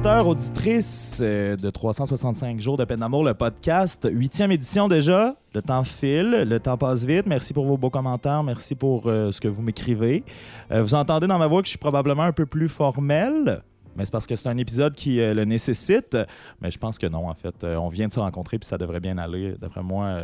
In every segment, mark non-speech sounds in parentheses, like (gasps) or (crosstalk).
auditeurs, auditrices euh, de 365 jours de peine d'amour, le podcast. Huitième édition déjà. Le temps file, le temps passe vite. Merci pour vos beaux commentaires. Merci pour euh, ce que vous m'écrivez. Euh, vous entendez dans ma voix que je suis probablement un peu plus formel. Mais c'est parce que c'est un épisode qui le nécessite. Mais je pense que non, en fait. On vient de se rencontrer puis ça devrait bien aller. D'après moi,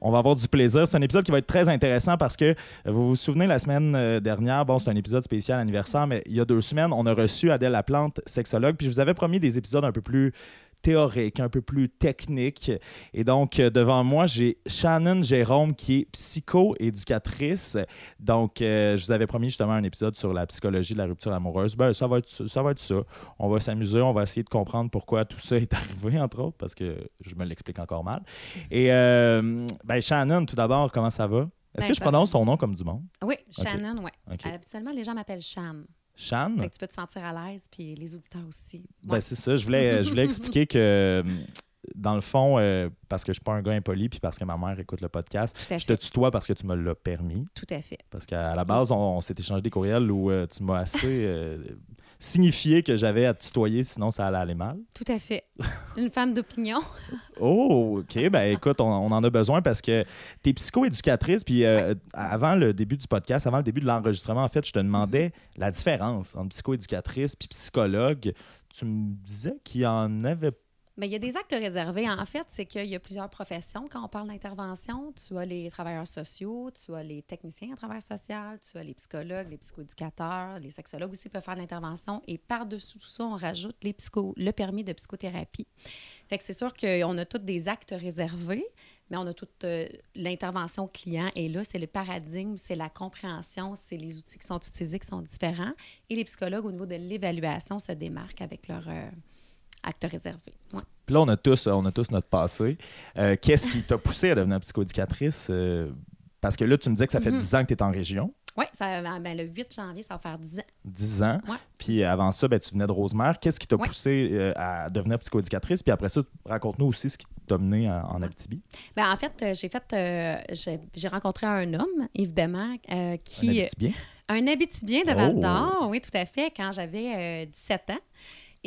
on va avoir du plaisir. C'est un épisode qui va être très intéressant parce que euh, vous vous souvenez, la semaine euh, dernière, bon, c'est un épisode spécial anniversaire, mais il y a deux semaines, on a reçu Adèle Laplante, sexologue, puis je vous avais promis des épisodes un peu plus théoriques, un peu plus techniques. Et donc, euh, devant moi, j'ai Shannon Jérôme qui est psycho-éducatrice. Donc, euh, je vous avais promis justement un épisode sur la psychologie de la rupture amoureuse. Ben, ça va être ça. Va être ça. On va s'amuser, on va essayer de comprendre pourquoi tout ça est (laughs) arrivé, entre autres, parce que je me l'explique encore mal. Et euh, ben, Shannon, tout d'abord, comment ça va? Est-ce Ben, que je prononce ton nom comme du monde? Oui, Shannon, oui. OK. Habituellement, les gens m'appellent Shan. Shan? Fait que tu peux te sentir à l'aise, puis les auditeurs aussi. Ben, c'est ça. Je voulais, je voulais (laughs) expliquer que, euh, dans le fond, euh, parce que je suis pas un gars impoli, puis parce que ma mère écoute le podcast, je te tutoie parce que tu me l'as permis. Tout à fait. Parce qu'à la base, on, on s'est échangé des courriels où euh, tu m'as assez euh, signifié que j'avais à tutoyer, sinon ça allait aller mal. Tout à fait. (laughs) Une femme d'opinion. Oh, OK. Ben écoute, on, on en a besoin parce que tu es psychoéducatrice. Puis euh, avant le début du podcast, avant le début de l'enregistrement, en fait, je te demandais la différence entre psychoéducatrice puis psychologue. Tu me disais qu'il y en avait Mais il y a des actes réservés. En fait, c'est qu'il y a plusieurs professions. Quand on parle d'intervention, tu as les travailleurs sociaux, tu as les techniciens en travail social, tu as les psychologues, les psychoéducateurs, les sexologues aussi peuvent faire l'intervention. Et par-dessus tout ça, on rajoute le permis de psychothérapie. Fait c'est sûr qu'on a tous des actes réservés, mais on a toute euh, l'intervention client. Et là, c'est le paradigme, c'est la compréhension, c'est les outils qui sont utilisés qui sont différents. Et les psychologues, au niveau de l'évaluation, se démarquent avec leurs euh, actes réservés. Ouais. Puis là, on a tous, on a tous notre passé. Euh, Qu'est-ce qui t'a poussé à devenir psychoéducatrice? Euh, parce que là, tu me disais que ça fait Mhm. 10 ans que tu es en région. Oui, ben, le 8 janvier, ça va faire 10 ans. 10 ans. Ouais. Puis avant ça, ben, tu venais de Rosemère. Qu'est-ce qui t'a Ouais. poussé euh, à devenir psychoéducatrice? Puis après ça, raconte-nous aussi ce qui t'a mené en, en Abitibi. Ben, en fait, euh, j'ai fait, euh, j'ai rencontré un homme, évidemment, euh, Un qui... Abitibien? Un Abitibien de Oh! Val d'Or, oui, tout à fait, quand j'avais euh, 17 ans.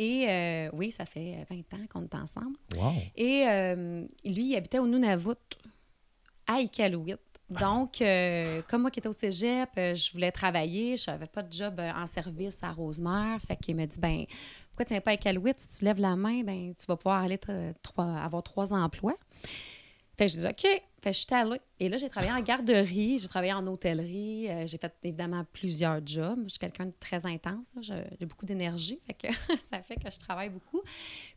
Et euh, oui, ça fait 20 ans qu'on est ensemble. Wow. Et euh, lui, il habitait au Nunavut, à Iqaluit. Donc, euh, comme moi qui étais au cégep, je voulais travailler. Je n'avais pas de job en service à Rosemère. Fait qu'il m'a dit, ben pourquoi tu viens pas à Iqaluit? Si tu lèves la main, ben tu vas pouvoir aller avoir trois emplois. Fait que je dis, OK. Fait je suis allée. Et là, j'ai travaillé en garderie, j'ai travaillé en hôtellerie, euh, j'ai fait évidemment plusieurs jobs. Je suis quelqu'un de très intense. Je- j'ai beaucoup d'énergie, fait que (laughs) ça fait que je travaille beaucoup.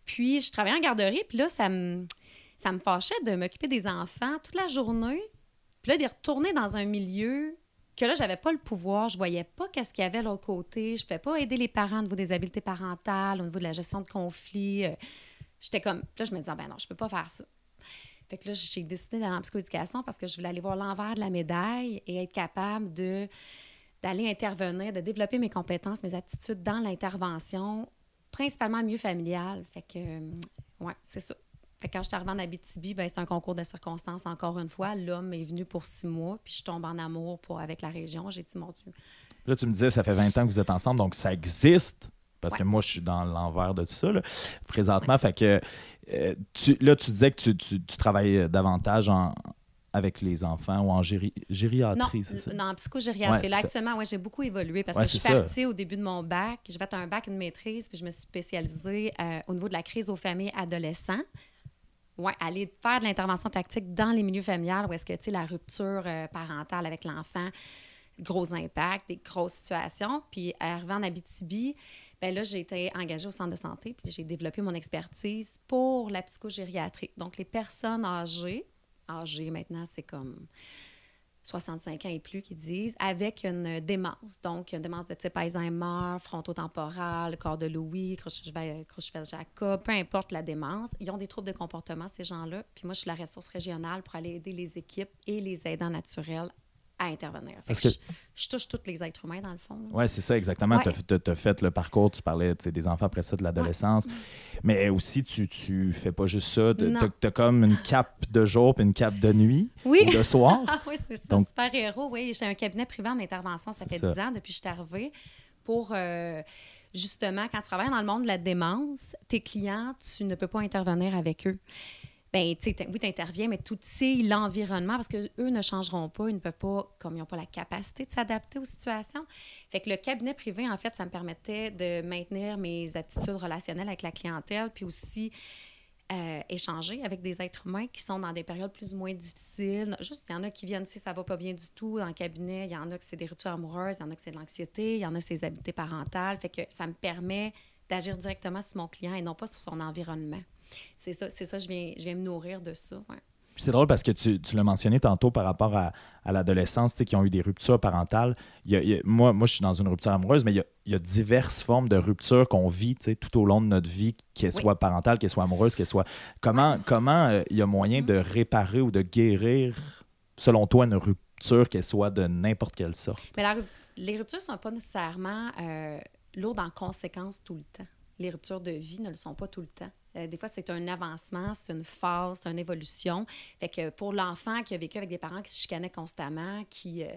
Puis, je travaillais en garderie, puis là, ça me, ça me fâchait de m'occuper des enfants toute la journée, puis là, d'y retourner dans un milieu que là, j'avais pas le pouvoir, je voyais pas qu'est-ce qu'il y avait de l'autre côté, je pouvais pas aider les parents au niveau des habiletés parentales, au niveau de la gestion de conflits. euh, J'étais comme, là, je me disais, ben non, je peux pas faire ça. Fait que là, j'ai décidé d'aller en psychoéducation parce que je voulais aller voir l'envers de la médaille et être capable de d'aller intervenir, de développer mes compétences, mes aptitudes dans l'intervention, principalement le milieu familial. Fait que, euh, ouais, c'est ça. Fait que quand je suis arrivée en Abitibi, ben, c'est un concours de circonstances, encore une fois. L'homme est venu pour six mois, puis je tombe en amour pour, avec la région. J'ai dit, mon Dieu. Là, tu me disais, ça fait 20 ans que vous êtes ensemble, donc ça existe. Parce Ouais. que moi, je suis dans l'envers de tout ça, là, présentement. Fait que euh, tu, là, tu disais que tu, tu, tu travailles davantage en, avec les enfants ou en géri- gériatrie, c'est ça? non, en psychogériatrie. Ouais, là, actuellement, ouais, j'ai beaucoup évolué parce Ouais, que je suis ça. partie au début de mon bac. J'ai fait un bac, une maîtrise, puis je me suis spécialisée euh, au niveau de la crise aux familles adolescents. Oui, aller faire de l'intervention tactique dans les milieux familiales où est-ce que, tu sais, la rupture euh, parentale avec l'enfant, gros impacts, des grosses situations. Puis, arrivé en Abitibi, ben là, j'ai été engagée au centre de santé, puis j'ai développé mon expertise pour la psychogériatrie. Donc, les personnes âgées, âgées maintenant, c'est comme 65 ans et plus qui disent, avec une démence. Donc, une démence de type Alzheimer, frontotemporal, corps de Louis, Creutzfeldt-Jacob, peu importe la démence. Ils ont des troubles de comportement, ces gens-là. Puis moi, je suis la ressource régionale pour aller aider les équipes et les aidants naturels à intervenir. Parce que je, je touche tous les êtres humains, dans le fond. Oui, c'est ça, exactement. Ouais. Tu as, fait le parcours, tu parlais des enfants après ça, de l'adolescence. Mais aussi, tu, tu fais pas juste ça. Tu as, comme une cape de jour puis une cape de nuit Oui. ou de soir. (laughs) Ah oui, c'est ça, Donc- super-héros. Oui, j'ai un cabinet privé en intervention, ça fait ça. 10 ans depuis que je suis arrivée, pour euh, justement, quand tu travailles dans le monde de la démence, tes clients, tu ne peux pas intervenir avec eux. Ben, tu sais, oui, tu interviens, mais tout c'est l'environnement parce qu'eux ne changeront pas, ils ne peuvent pas, comme ils n'ont pas la capacité de s'adapter aux situations. Fait que le cabinet privé, en fait, ça me permettait de maintenir mes aptitudes relationnelles avec la clientèle, puis aussi euh, échanger avec des êtres humains qui sont dans des périodes plus ou moins difficiles. Juste, il y en a qui viennent si ça va pas bien du tout dans le cabinet, il y en a que c'est des ruptures amoureuses, il y en a que c'est de l'anxiété, il y en a que c'est des habiletés parentales. Fait que ça me permet d'agir directement sur mon client et non pas sur son environnement. C'est ça, c'est ça, je viens, je viens me nourrir de ça. Ouais. C'est drôle parce que tu, tu l'as mentionné tantôt par rapport à, à l'adolescence, qui ont eu des ruptures parentales. Il moi, moi, je suis dans une rupture amoureuse, mais il y a, il y a diverses formes de ruptures qu'on vit tout au long de notre vie, qu'elles soient parentales, qu'elles soient amoureuses, qu'elles soient. Comment, comment euh, il y a moyen de réparer ou de guérir, selon toi, une rupture, qu'elle soit de n'importe quelle sorte? Mais les ruptures ne sont pas nécessairement euh, lourdes en conséquences tout le temps. Les ruptures de vie ne le sont pas tout le temps. Euh, des fois, c'est un avancement, c'est une phase, c'est une évolution. Fait pour l'enfant qui a vécu avec des parents qui se chicanaient constamment, qui. Euh,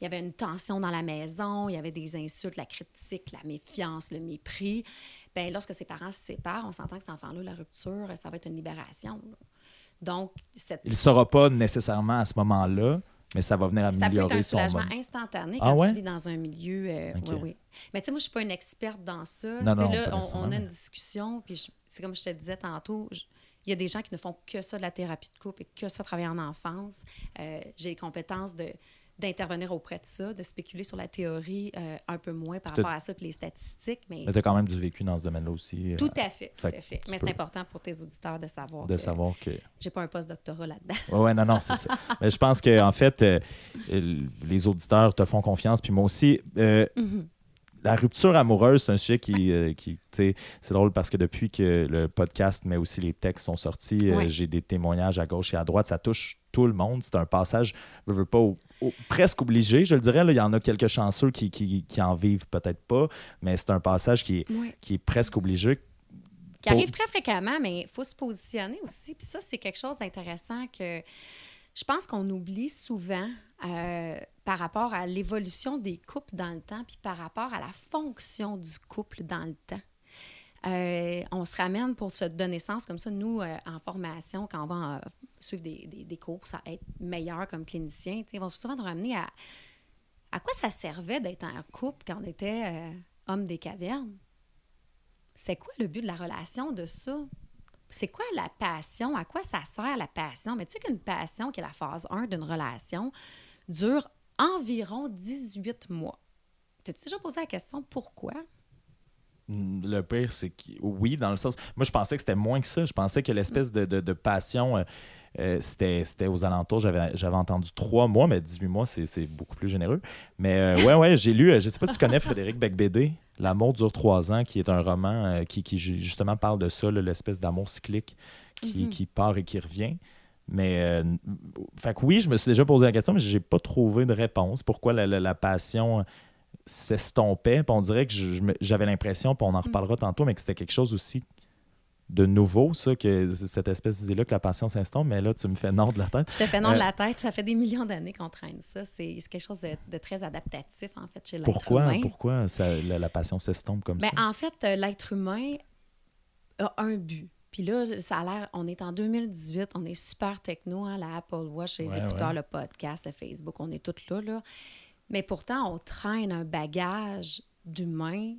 il y avait une tension dans la maison, il y avait des insultes, la critique, la méfiance, le mépris. Bien, lorsque ses parents se séparent, on s'entend que cet enfant-là, la rupture, ça va être une libération. Donc. Il ne saura pas nécessairement à ce moment-là, mais ça va venir améliorer son... Ça peut être un soulagement instantané ah quand tu vis dans un milieu... Euh, oui, oui. Mais tu sais, moi, je ne suis pas une experte dans ça. Non, non, là, on, a une discussion, puis c'est comme je te disais tantôt, il y a des gens qui ne font que ça de la thérapie de couple et que ça travailler en enfance. Euh, j'ai les compétences de d'intervenir auprès de ça, de spéculer sur la théorie euh, un peu moins par rapport à ça, puis les statistiques. Mais, mais tu as quand même du vécu dans ce domaine-là aussi. Tout à fait, tout à fait. Mais c'est important pour tes auditeurs de savoir de que savoir que j'ai pas un post-doctorat là-dedans. Oui, ouais, non, non, c'est ça. (laughs) Mais je pense qu'en en fait, euh, les auditeurs te font confiance, puis moi aussi. Euh, mm-hmm. La rupture amoureuse, c'est un sujet qui, qui c'est drôle parce que depuis que le podcast, mais aussi les textes sont sortis, j'ai des témoignages à gauche et à droite. Ça touche tout le monde. C'est un passage, je veux pas, au presque obligé, je le dirais. Là. Il y en a quelques chanceux qui, qui, qui en vivent peut-être pas, mais c'est un passage qui est, qui est presque obligé. Qui arrive très fréquemment, mais il faut se positionner aussi. Puis ça, c'est quelque chose d'intéressant que je pense qu'on oublie souvent euh, par rapport à l'évolution des couples dans le temps, puis par rapport à la fonction du couple dans le temps. Euh, on se ramène pour se donner sens comme ça, nous, euh, en formation, quand on va euh, suivre des, des, des, cours à être meilleur comme clinicien, ils vont souvent nous ramener à à quoi ça servait d'être en couple quand on était homme des cavernes? C'est quoi le but de la relation de ça? C'est quoi la passion? À quoi ça sert la passion? Mais tu sais qu'une passion, qui est la phase 1 d'une relation, dure environ 18 mois. T'as-tu déjà posé la question pourquoi? Le pire, c'est que oui, dans le sens. Moi, je pensais que c'était moins que ça. Je pensais que l'espèce de, de, passion, euh, euh, c'était aux alentours. J'avais entendu trois mois, mais 18 mois, c'est beaucoup plus généreux. Mais euh, ouais, ouais, j'ai lu. je sais pas si tu connais Frédéric Becbédé, L'amour dure trois ans, qui est un roman qui, qui, justement parle de ça, l'espèce d'amour cyclique qui, mm-hmm. qui, part et qui revient. Mais, fait que oui, je me suis déjà posé la question, mais j'ai pas trouvé de réponse. Pourquoi la, la passion s'estompait. On dirait que j'avais l'impression, puis on en mm. reparlera tantôt, mais que c'était quelque chose aussi de nouveau, ça, que cette espèce d'idée-là que la passion s'estompe, mais là, tu me fais non de la tête. Je te fais non de euh, la tête. Ça fait des millions d'années qu'on traîne ça. C'est quelque chose de, très adaptatif, en fait, chez l'être humain. Pourquoi ça, la, passion s'estompe comme ben, ça? En fait, euh, l'être humain a un but. Puis là, ça a l'air, on est en 2018, on est super techno, hein, la Apple Watch, les écouteurs, le podcast, le Facebook, on est tous là, là. Mais pourtant, on traîne un bagage d'humain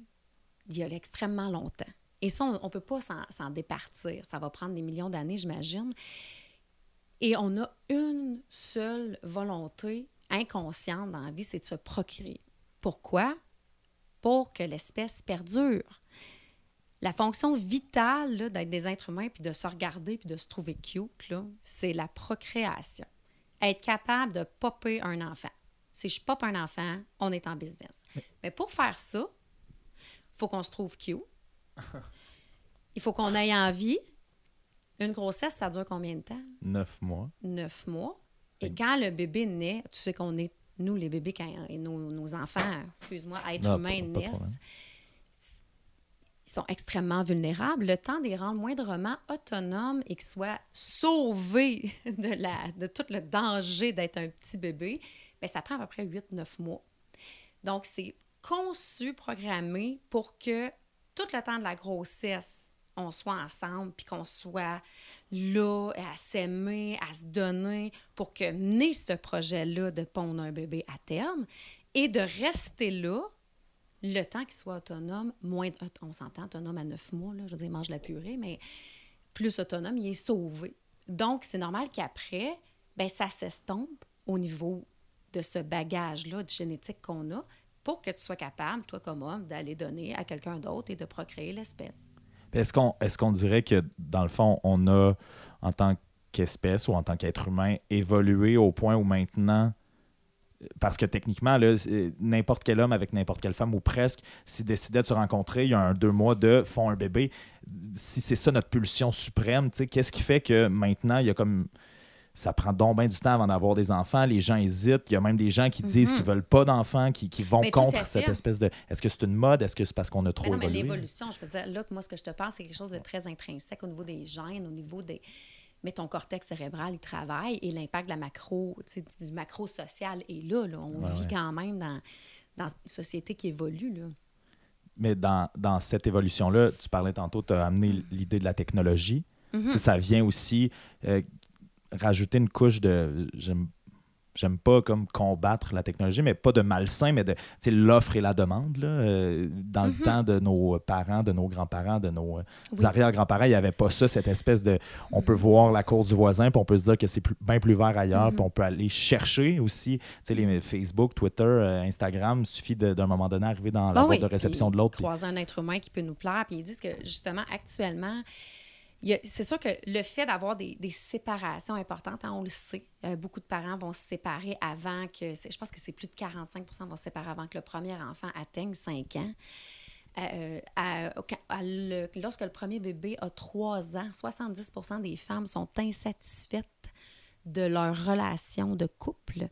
il y a extrêmement longtemps. Et ça, on ne peut pas s'en départir. Ça va prendre des millions d'années, j'imagine. Et on a une seule volonté inconsciente dans la vie, c'est de se procréer. Pourquoi? Pour que l'espèce perdure. La fonction vitale d'être des êtres humains, puis de se regarder, puis de se trouver cute, c'est la procréation. Être capable de popper un enfant. Si je pop un enfant, on est en business. Mais pour faire ça, il faut qu'on se trouve cute. (laughs) Il faut qu'on ait envie. Une grossesse, ça dure combien de temps? Neuf mois. Neuf mois. Et quand le bébé naît, tu sais qu'on est, nous, les bébés, quand nos, nos enfants, excuse-moi, êtres humains naissent, ils sont extrêmement vulnérables. Le temps de les rendre moindrement autonomes et qu'ils soient sauvés (laughs) de, la, de tout le danger d'être un petit bébé, bien, ça prend à peu près 8-9 mois. Donc, c'est conçu, programmé pour que tout le temps de la grossesse, on soit ensemble, puis qu'on soit là à s'aimer, à se donner pour que mener ce projet-là de pondre un bébé à terme et de rester là le temps qu'il soit autonome, moins, on s'entend autonome à neuf mois, là, je veux dire, mange la purée, mais plus autonome, il est sauvé. Donc, c'est normal qu'après, ben, ça s'estompe au niveau de ce bagage-là de génétique qu'on a pour que tu sois capable, toi comme homme, d'aller donner à quelqu'un d'autre et de procréer l'espèce. Est-ce qu'on est dirait que, dans le fond, on a, en tant qu'espèce ou en tant qu'être humain, évolué au point où maintenant, parce que techniquement, n'importe quel homme avec n'importe quelle femme ou presque, s'ils décidaient de se rencontrer, il y a un deux mois de font un bébé. Si c'est ça notre pulsion suprême, qu'est-ce qui fait que maintenant, il y a comme ça prend donc bien du temps avant d'avoir des enfants. Les gens hésitent. Il y a même des gens qui disent qu'ils ne mhm. veulent pas d'enfants, qui, vont contre cette espèce de. Est-ce que c'est une mode? Est-ce que c'est parce qu'on a trop mais non, l'évolution, je veux dire, là, moi, ce que je te parle, c'est quelque chose de très intrinsèque au niveau des gènes, au niveau des. Mais ton cortex cérébral, il travaille et l'impact de la macro, du macro social est là. là. On vit quand même dans, dans une société qui évolue. Là. Mais dans, dans cette évolution-là, tu parlais tantôt, tu as amené mm. l'idée de la technologie. Mm-hmm. Ça vient aussi. Euh, rajouter une couche de. J'aime pas comme combattre la technologie, mais pas de malsain, mais de l'offre et la demande. Là, euh, dans le mm-hmm. temps de nos parents, de nos grands-parents, de nos euh, arrière-grands-parents, il n'y avait pas ça, cette espèce de. On peut voir la cour du voisin, puis on peut se dire que c'est bien plus vert ailleurs, puis mm-hmm. on peut aller chercher aussi. Les Facebook, Twitter, euh, Instagram, il suffit d'un moment donné arriver dans la ah boîte de réception de l'autre. Croiser un être humain qui peut nous plaire, puis ils disent que justement, actuellement, c'est sûr que le fait d'avoir des, séparations importantes, hein, on le sait, euh, beaucoup de parents vont se séparer avant que, je pense que c'est plus de 45% vont se séparer avant que le premier enfant atteigne 5 ans. Euh, lorsque le premier bébé a 3 ans, 70% des femmes sont insatisfaites de leur relation de couple.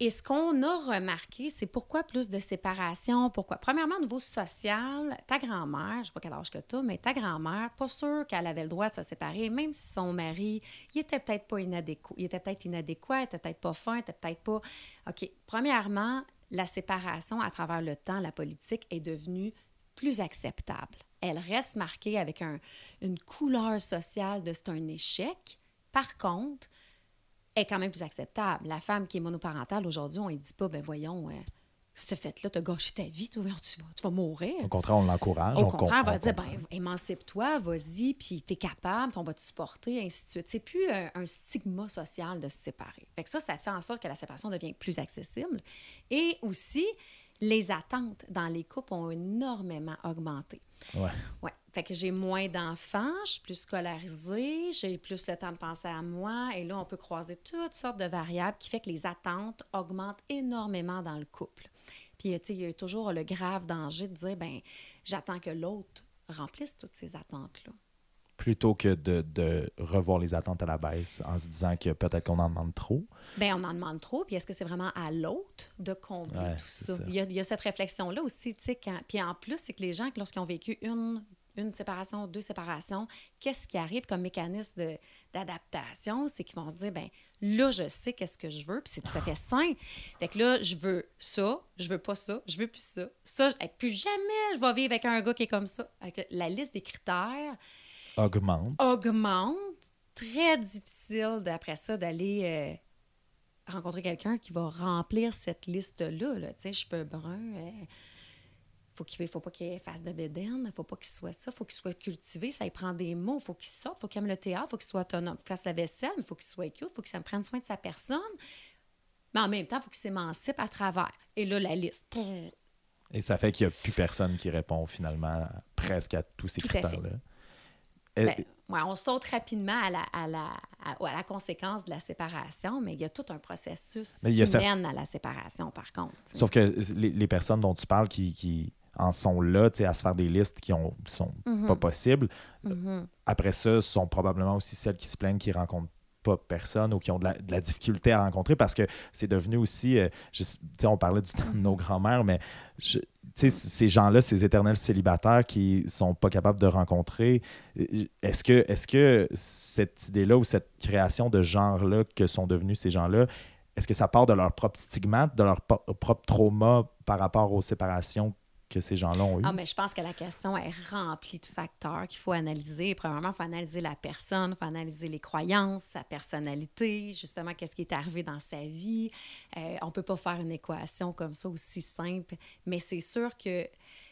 Et ce qu'on a remarqué, c'est pourquoi plus de séparation, pourquoi. Premièrement, au niveau social, ta grand-mère, je ne sais pas quel âge que tu mais ta grand-mère, pas sûre qu'elle avait le droit de se séparer, même si son mari, il était peut-être pas inadéquat, il était peut-être inadéquat, était peut-être pas fin, il était peut-être pas. OK. Premièrement, la séparation à travers le temps, la politique est devenue plus acceptable. Elle reste marquée avec un, une couleur sociale de c'est un échec. Par contre, est quand même plus acceptable. La femme qui est monoparentale aujourd'hui, on ne dit pas, ben voyons, euh, ce fait-là, tu as gâché ta vie, tu vas, tu vas mourir. Au contraire, on l'encourage. Au contraire, on va dire, ben, émancipe-toi, vas-y, puis tu es capable, puis on va te supporter, ainsi de suite. C'est plus un, un, stigma social de se séparer. Fait que ça, ça fait en sorte que la séparation devient plus accessible. Et aussi, les attentes dans les couples ont énormément augmenté. Ouais. Ouais. Fait que j'ai moins d'enfants, je suis plus scolarisée, j'ai plus le temps de penser à moi. Et là, on peut croiser toutes sortes de variables qui fait que les attentes augmentent énormément dans le couple. Puis, tu sais, il y a toujours le grave danger de dire, ben j'attends que l'autre remplisse toutes ces attentes-là. Plutôt que de, revoir les attentes à la baisse en se disant que peut-être qu'on en demande trop. Bien, on en demande trop. Puis est-ce que c'est vraiment à l'autre de combler tout ça? Il, y a, il, y a, cette réflexion-là aussi, tu sais. Puis en plus, c'est que les gens, lorsqu'ils ont vécu une une séparation, deux séparations, qu'est-ce qui arrive comme mécanisme d'adaptation? C'est qu'ils vont se dire, ben là, je sais qu'est-ce que je veux, puis c'est tout à fait (laughs) sain. Fait que là, je veux ça, je veux pas ça, je veux plus ça. Ça, et plus jamais je vais vivre avec un gars qui est comme ça. La liste des critères augmente. Augmente. Très difficile, d'après ça, d'aller euh, rencontrer quelqu'un qui va remplir cette liste-là. Là. Tu sais, je peux brun. Euh, faut il ne faut pas qu'il fasse de bédaine, il ne faut pas qu'il soit ça, il faut qu'il soit cultivé, ça il prend des mots, il faut qu'il sorte, faut qu'il aime le théâtre, il faut qu'il soit autonome, il fasse la vaisselle, il faut qu'il soit cute, il faut qu'il prenne soin de sa personne, mais en même temps, il faut qu'il s'émancipe à travers. Et là, la liste. Et ça fait qu'il n'y a plus personne qui répond finalement presque à tous ces critères-là. Ben, on saute rapidement à la, à, la, à, la, conséquence de la séparation, mais il y a tout un processus qui mène à la séparation, par contre. Sauf que les, personnes dont tu parles qui en sont là, à se faire des listes qui ne sont mhm. pas possibles. Mhm. Après ça, ce sont probablement aussi celles qui se plaignent qui rencontrent pas personne ou qui ont de la, difficulté à rencontrer parce que c'est devenu aussi, euh, on parlait du temps de nos grands-mères, mais ces gens-là, ces éternels célibataires qui sont pas capables de rencontrer, euh, est-ce que, est que cette idée-là ou cette création de genre-là que sont devenus ces gens-là, est-ce que ça part de leur propre stigmate, de leur propre trauma par rapport aux séparations que ces gens-là ont eu? Ah, mais je pense que la question est remplie de facteurs qu'il faut analyser. Premièrement, il faut analyser la personne, il faut analyser les croyances, sa personnalité, justement, qu'est-ce qui est arrivé dans sa vie. Euh, on ne peut pas faire une équation comme ça aussi simple, mais c'est sûr que.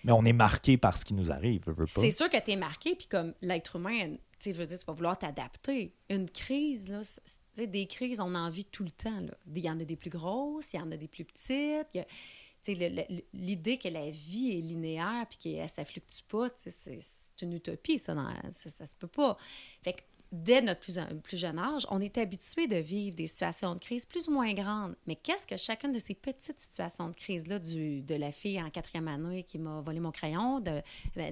Mais on est marqué par ce qui nous arrive. C'est sûr que tu es marqué, puis comme l'être humain, tu veux dire, tu vas vouloir t'adapter. Une crise, là, des crises, on en vit tout le temps. là. Il y en a des plus grosses, il y en a des plus petites. il y a- l'idée que la vie est linéaire puis que ça fluctue pas, c'est une utopie, ça, dans- ça, ça se peut pas. Fait que dès notre plus, plus jeune âge, on est habitué de vivre des situations de crise plus ou moins grandes. Mais qu'est-ce que chacune de ces petites situations de crise-là, de la fille en quatrième année qui m'a volé mon crayon, de,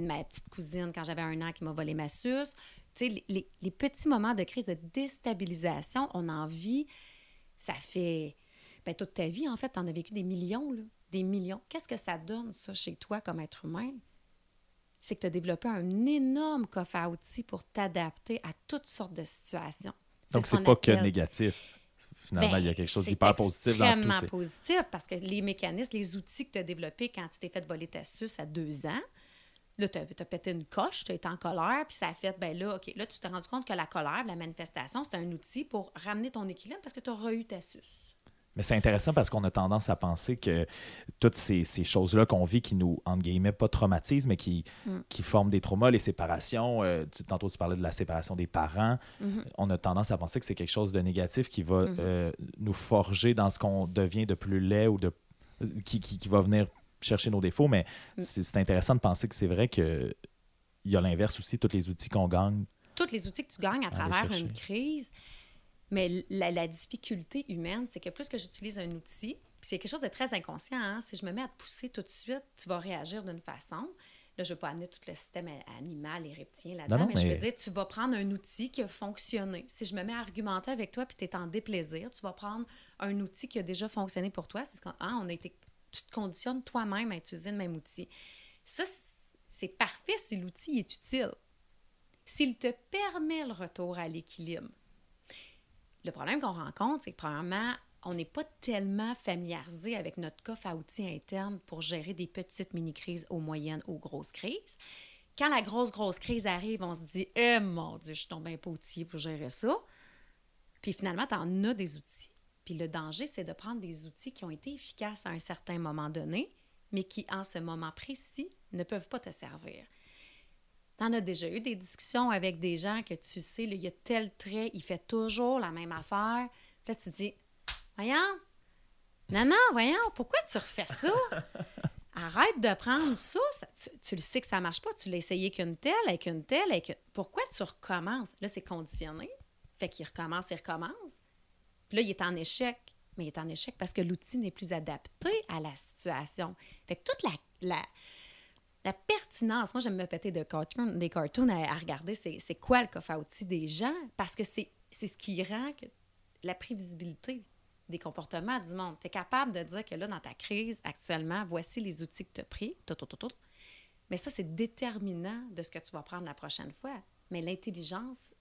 ma petite cousine quand j'avais un an qui m'a volé ma suce, les, les- les petits moments de crise, de déstabilisation, on en vit, ça fait ben, toute ta vie, en fait, tu en as vécu des millions, là, des millions. Qu'est-ce que ça donne, ça, chez toi, comme être humain? C'est que tu as développé un énorme coffre à outils pour t'adapter à toutes sortes de situations. Donc, ce c'est qu'on pas que négatif. Finalement, Ben, il y a quelque chose c'est d'hyper positif dans tout extrêmement positif parce que les mécanismes, les outils que tu as développés quand tu t'es fait voler ta suce à deux ans, là, tu as, pété une coche, tu as été en colère, puis ça a fait, ben là, OK, là, tu t'es rendu compte que la colère, la manifestation, c'est un outil pour ramener ton équilibre parce que tu auras eu ta suce. Mais c'est intéressant parce qu'on a tendance à penser que toutes ces, ces choses-là qu'on vit qui nous, entre guillemets, pas traumatisent, mais qui, Mm. qui forment des traumas, les séparations, euh, tu- tantôt tu parlais de la séparation des parents, Mm-hmm. on a tendance à penser que c'est quelque chose de négatif qui va euh, nous forger dans ce qu'on devient de plus laid ou de qui, qui, qui va venir chercher nos défauts, mais Mm. c'est intéressant de penser que c'est vrai que il y a l'inverse aussi, tous les outils qu'on gagne. tous les outils que tu gagnes à travers une crise. Mais la, la difficulté humaine, c'est que plus que j'utilise un outil, puis c'est quelque chose de très inconscient, hein, si je me mets à te pousser tout de suite, tu vas réagir d'une façon. Là, je ne veux pas amener tout le système animal et reptilien là-dedans, mais, je veux dire, tu vas prendre un outil qui a fonctionné. Si je me mets à argumenter avec toi puis tu es en déplaisir, tu vas prendre un outil qui a déjà fonctionné pour toi. C'est ce qu'on- hein, on a été, tu te conditionnes toi-même à utiliser le même outil. Ça, c'est parfait si l'outil est utile s'il te permet le retour à l'équilibre. Le problème qu'on rencontre, c'est que premièrement, on n'est pas tellement familiarisé avec notre coffre à outils interne pour gérer des petites mini-crises aux moyennes aux grosses crises. Quand la grosse, grosse crise arrive, on se dit Eh mon Dieu, je suis tombé pas outillé pour gérer ça. Puis finalement, tu en as des outils. Puis le danger, c'est de prendre des outils qui ont été efficaces à un certain moment donné, mais qui, en ce moment précis, ne peuvent pas te servir. Tu en as déjà eu des discussions avec des gens que tu sais, il y a tel trait, il fait toujours la même affaire. Puis là, tu dis Voyons, non, non, voyons, pourquoi tu refais ça? (laughs) Arrête de prendre ça. ça- tu, tu le sais que ça ne marche pas. Tu l'as essayé qu'une telle, avec une telle, avec une- Pourquoi tu recommences? Là, c'est conditionné. Fait qu'il recommence, il recommence. Puis là, il est en échec. Mais il est en échec parce que l'outil n'est plus adapté à la situation. Fait que toute la, la, la pertinence, moi, j'aime me péter des cartoons à, regarder, c'est quoi le coffre à outils des gens? Parce que c'est ce qui rend la prévisibilité des comportements du monde. Tu es capable de dire que là, dans ta crise actuellement, voici les outils que tu as pris, tout, tout, tout. Mais ça, c'est déterminant de ce que tu vas prendre la prochaine fois. Mais l'intelligence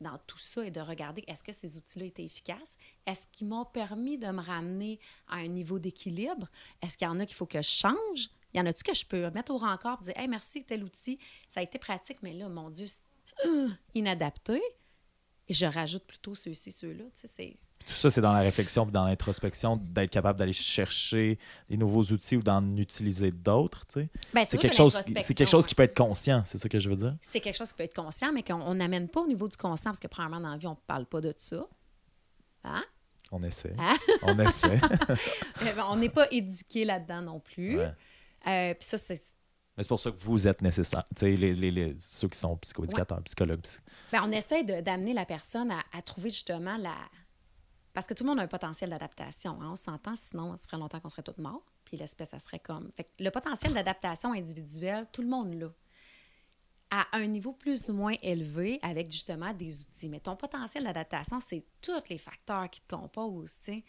dans tout ça est de regarder est-ce que ces outils-là étaient efficaces? Est-ce qu'ils m'ont permis de me ramener à un niveau d'équilibre? Est-ce qu'il y en a qu'il faut que je change? Il y en a-tu que je peux mettre au rencard et dire Hey, merci, tel outil, ça a été pratique, mais là, mon Dieu, c'est euh, inadapté. Et je rajoute plutôt ceux-ci, ceux-là. Tu sais, c'est. Tout ça, c'est dans la réflexion dans l'introspection, d'être capable d'aller chercher des nouveaux outils ou d'en utiliser d'autres. tu sais. Ben, C'est quelque, que chose, c'est quelque chose qui peut être conscient, c'est ça que je veux dire? c'est quelque chose qui peut être conscient, mais qu'on n'amène pas au niveau du conscient, parce que premièrement, dans la vie, on ne parle pas de ça. Hein? On essaie. Hein? On essaie. (laughs) Eh ben, on n'est pas éduqué là-dedans non plus. Ouais. Euh, Puis ça, c'est. Mais c'est pour ça que vous êtes nécessaire. Les, les- les- ceux qui sont psychoéducateurs, psychologues. psy- Ben, on essaie d'amener la personne à, à trouver justement la. Parce que tout le monde a un potentiel d'adaptation. hein, on s'entend, sinon, ça ferait longtemps qu'on serait tous morts. Puis l'espèce, ça serait comme. Fait que le potentiel d'adaptation individuelle, tout le monde l'a. À un niveau plus ou moins élevé avec justement des outils. Mais ton potentiel d'adaptation, c'est tous les facteurs qui te composent. sais.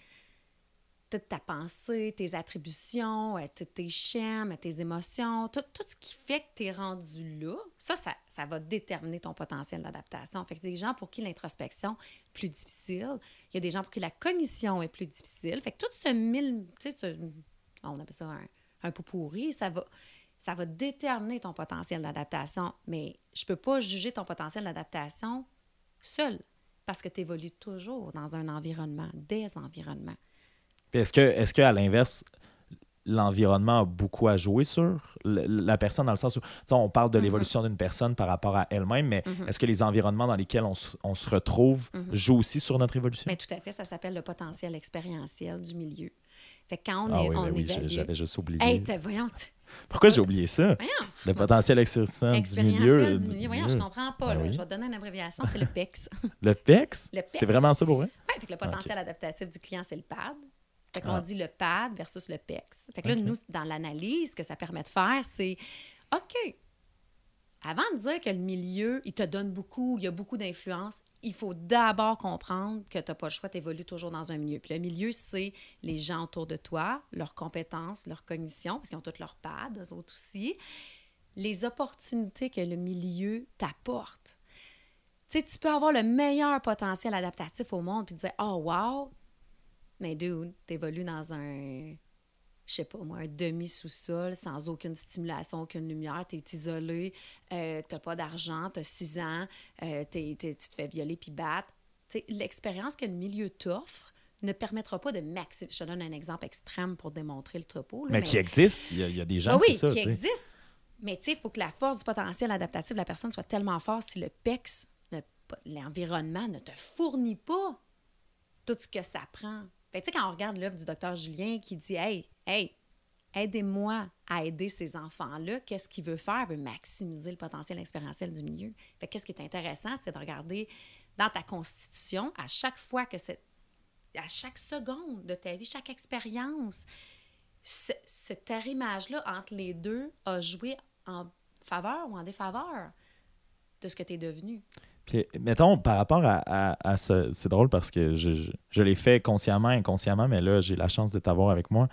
Toute ta pensée, tes attributions, euh, tous tes schèmes, tes émotions, tout, ce qui fait que tu es rendu là, ça, ça, ça va déterminer ton potentiel d'adaptation. Fait que des gens pour qui l'introspection est plus difficile, il y a des gens pour qui la cognition est plus difficile. Fait que tout ce mille, tu sais, on appelle ça un, un pot pourri, ça va, ça va déterminer ton potentiel d'adaptation. Mais je peux pas juger ton potentiel d'adaptation seul parce que tu évolues toujours dans un environnement, des environnements. Est-ce que, est-ce que à l'inverse, l'environnement a beaucoup à jouer sur la personne, dans le sens où on parle de mm-hmm. l'évolution d'une personne par rapport à elle-même, mais mm-hmm. est-ce que les environnements dans lesquels on se, on se retrouve mm-hmm. jouent aussi sur notre évolution? Bien, tout à fait. Ça s'appelle le potentiel expérientiel du milieu. Fait que quand on, ah est, oui, on oui, j'avais juste oublié. Hey, voyons, Pourquoi j'ai oublié ça? Voyons. Le potentiel expérientiel du milieu. Du milieu. Voyons, je comprends pas. Ben je vais te donner une abréviation, c'est le (laughs) PEX. le PEX? PEX. C'est vraiment ça pour vrai? Oui, le potentiel adaptatif du client, c'est le PAD. Fait qu'on ah. dit le pad versus le PEX. Fait que là, nous, dans l'analyse, ce que ça permet de faire, c'est OK, avant de dire que le milieu, il te donne beaucoup, il y a beaucoup d'influence, il faut d'abord comprendre que tu n'as pas le choix, tu évolues toujours dans un milieu. Puis le milieu, c'est les gens autour de toi, leurs compétences, leurs cognitions, parce qu'ils ont toutes leurs pads, eux autres aussi, les opportunités que le milieu t'apporte. Tu sais, tu peux avoir le meilleur potentiel adaptatif au monde puis te dire Oh, wow, mais dude, t'évolues dans un, je sais pas moi, un demi-sous-sol sans aucune stimulation, aucune lumière, t'es isolé, euh, t'as pas d'argent, t'as six ans, euh, tu te fais violer puis battre. L'expérience que le milieu t'offre ne permettra pas de maximiser. Je te donne un exemple extrême pour démontrer le topo. mais, qui existe. Il y, a, des gens ah oui, qui existe. Mais tu sais, il faut que la force du potentiel adaptatif de la personne soit tellement forte si le PEX, l'environnement, ne te fournit pas tout ce que ça prend tu sais, quand on regarde l'œuvre du docteur Julien qui dit Hey, hey, aidez-moi à aider ces enfants-là, qu'est-ce qu'il veut faire? Il veut maximiser le potentiel expérientiel du milieu. Fait qu'est-ce qui est intéressant, c'est de regarder dans ta constitution, à chaque fois que c'est. à chaque seconde de ta vie, chaque expérience, cette arrimage-là entre les deux a joué en faveur ou en défaveur de ce que tu es devenu mettons, par rapport à, ce. C'est drôle parce que je, l'ai fait consciemment, inconsciemment, mais là, j'ai la chance de t'avoir avec moi.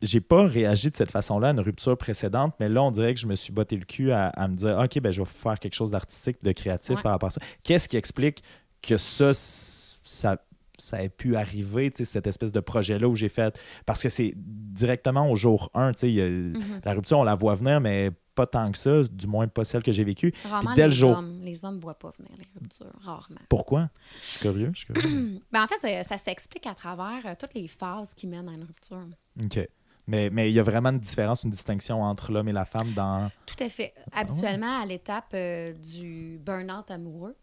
J'ai pas réagi de cette façon-là à une rupture précédente, mais là, on dirait que je me suis botté le cul à, me dire OK, ben, je vais faire quelque chose d'artistique, de créatif par rapport à ça. Qu'est-ce qui explique que ça, ça, ça ait pu arriver, cette espèce de projet-là où j'ai fait? Parce que c'est directement au jour 1, mm-hmm. la rupture, on la voit venir, mais pas tant que ça, du moins pas celle que j'ai vécue. Rarement les jour... hommes. Les hommes ne voient pas venir les ruptures, rarement. Pourquoi? Je suis curieux. (clears throat) ben, en fait, ça, s'explique à travers euh, toutes les phases qui mènent à une rupture. OK. Mais, mais il y a vraiment une différence, une distinction entre l'homme et la femme dans... Tout à fait. Ah Habituellement, à l'étape euh, du burn-out amoureux,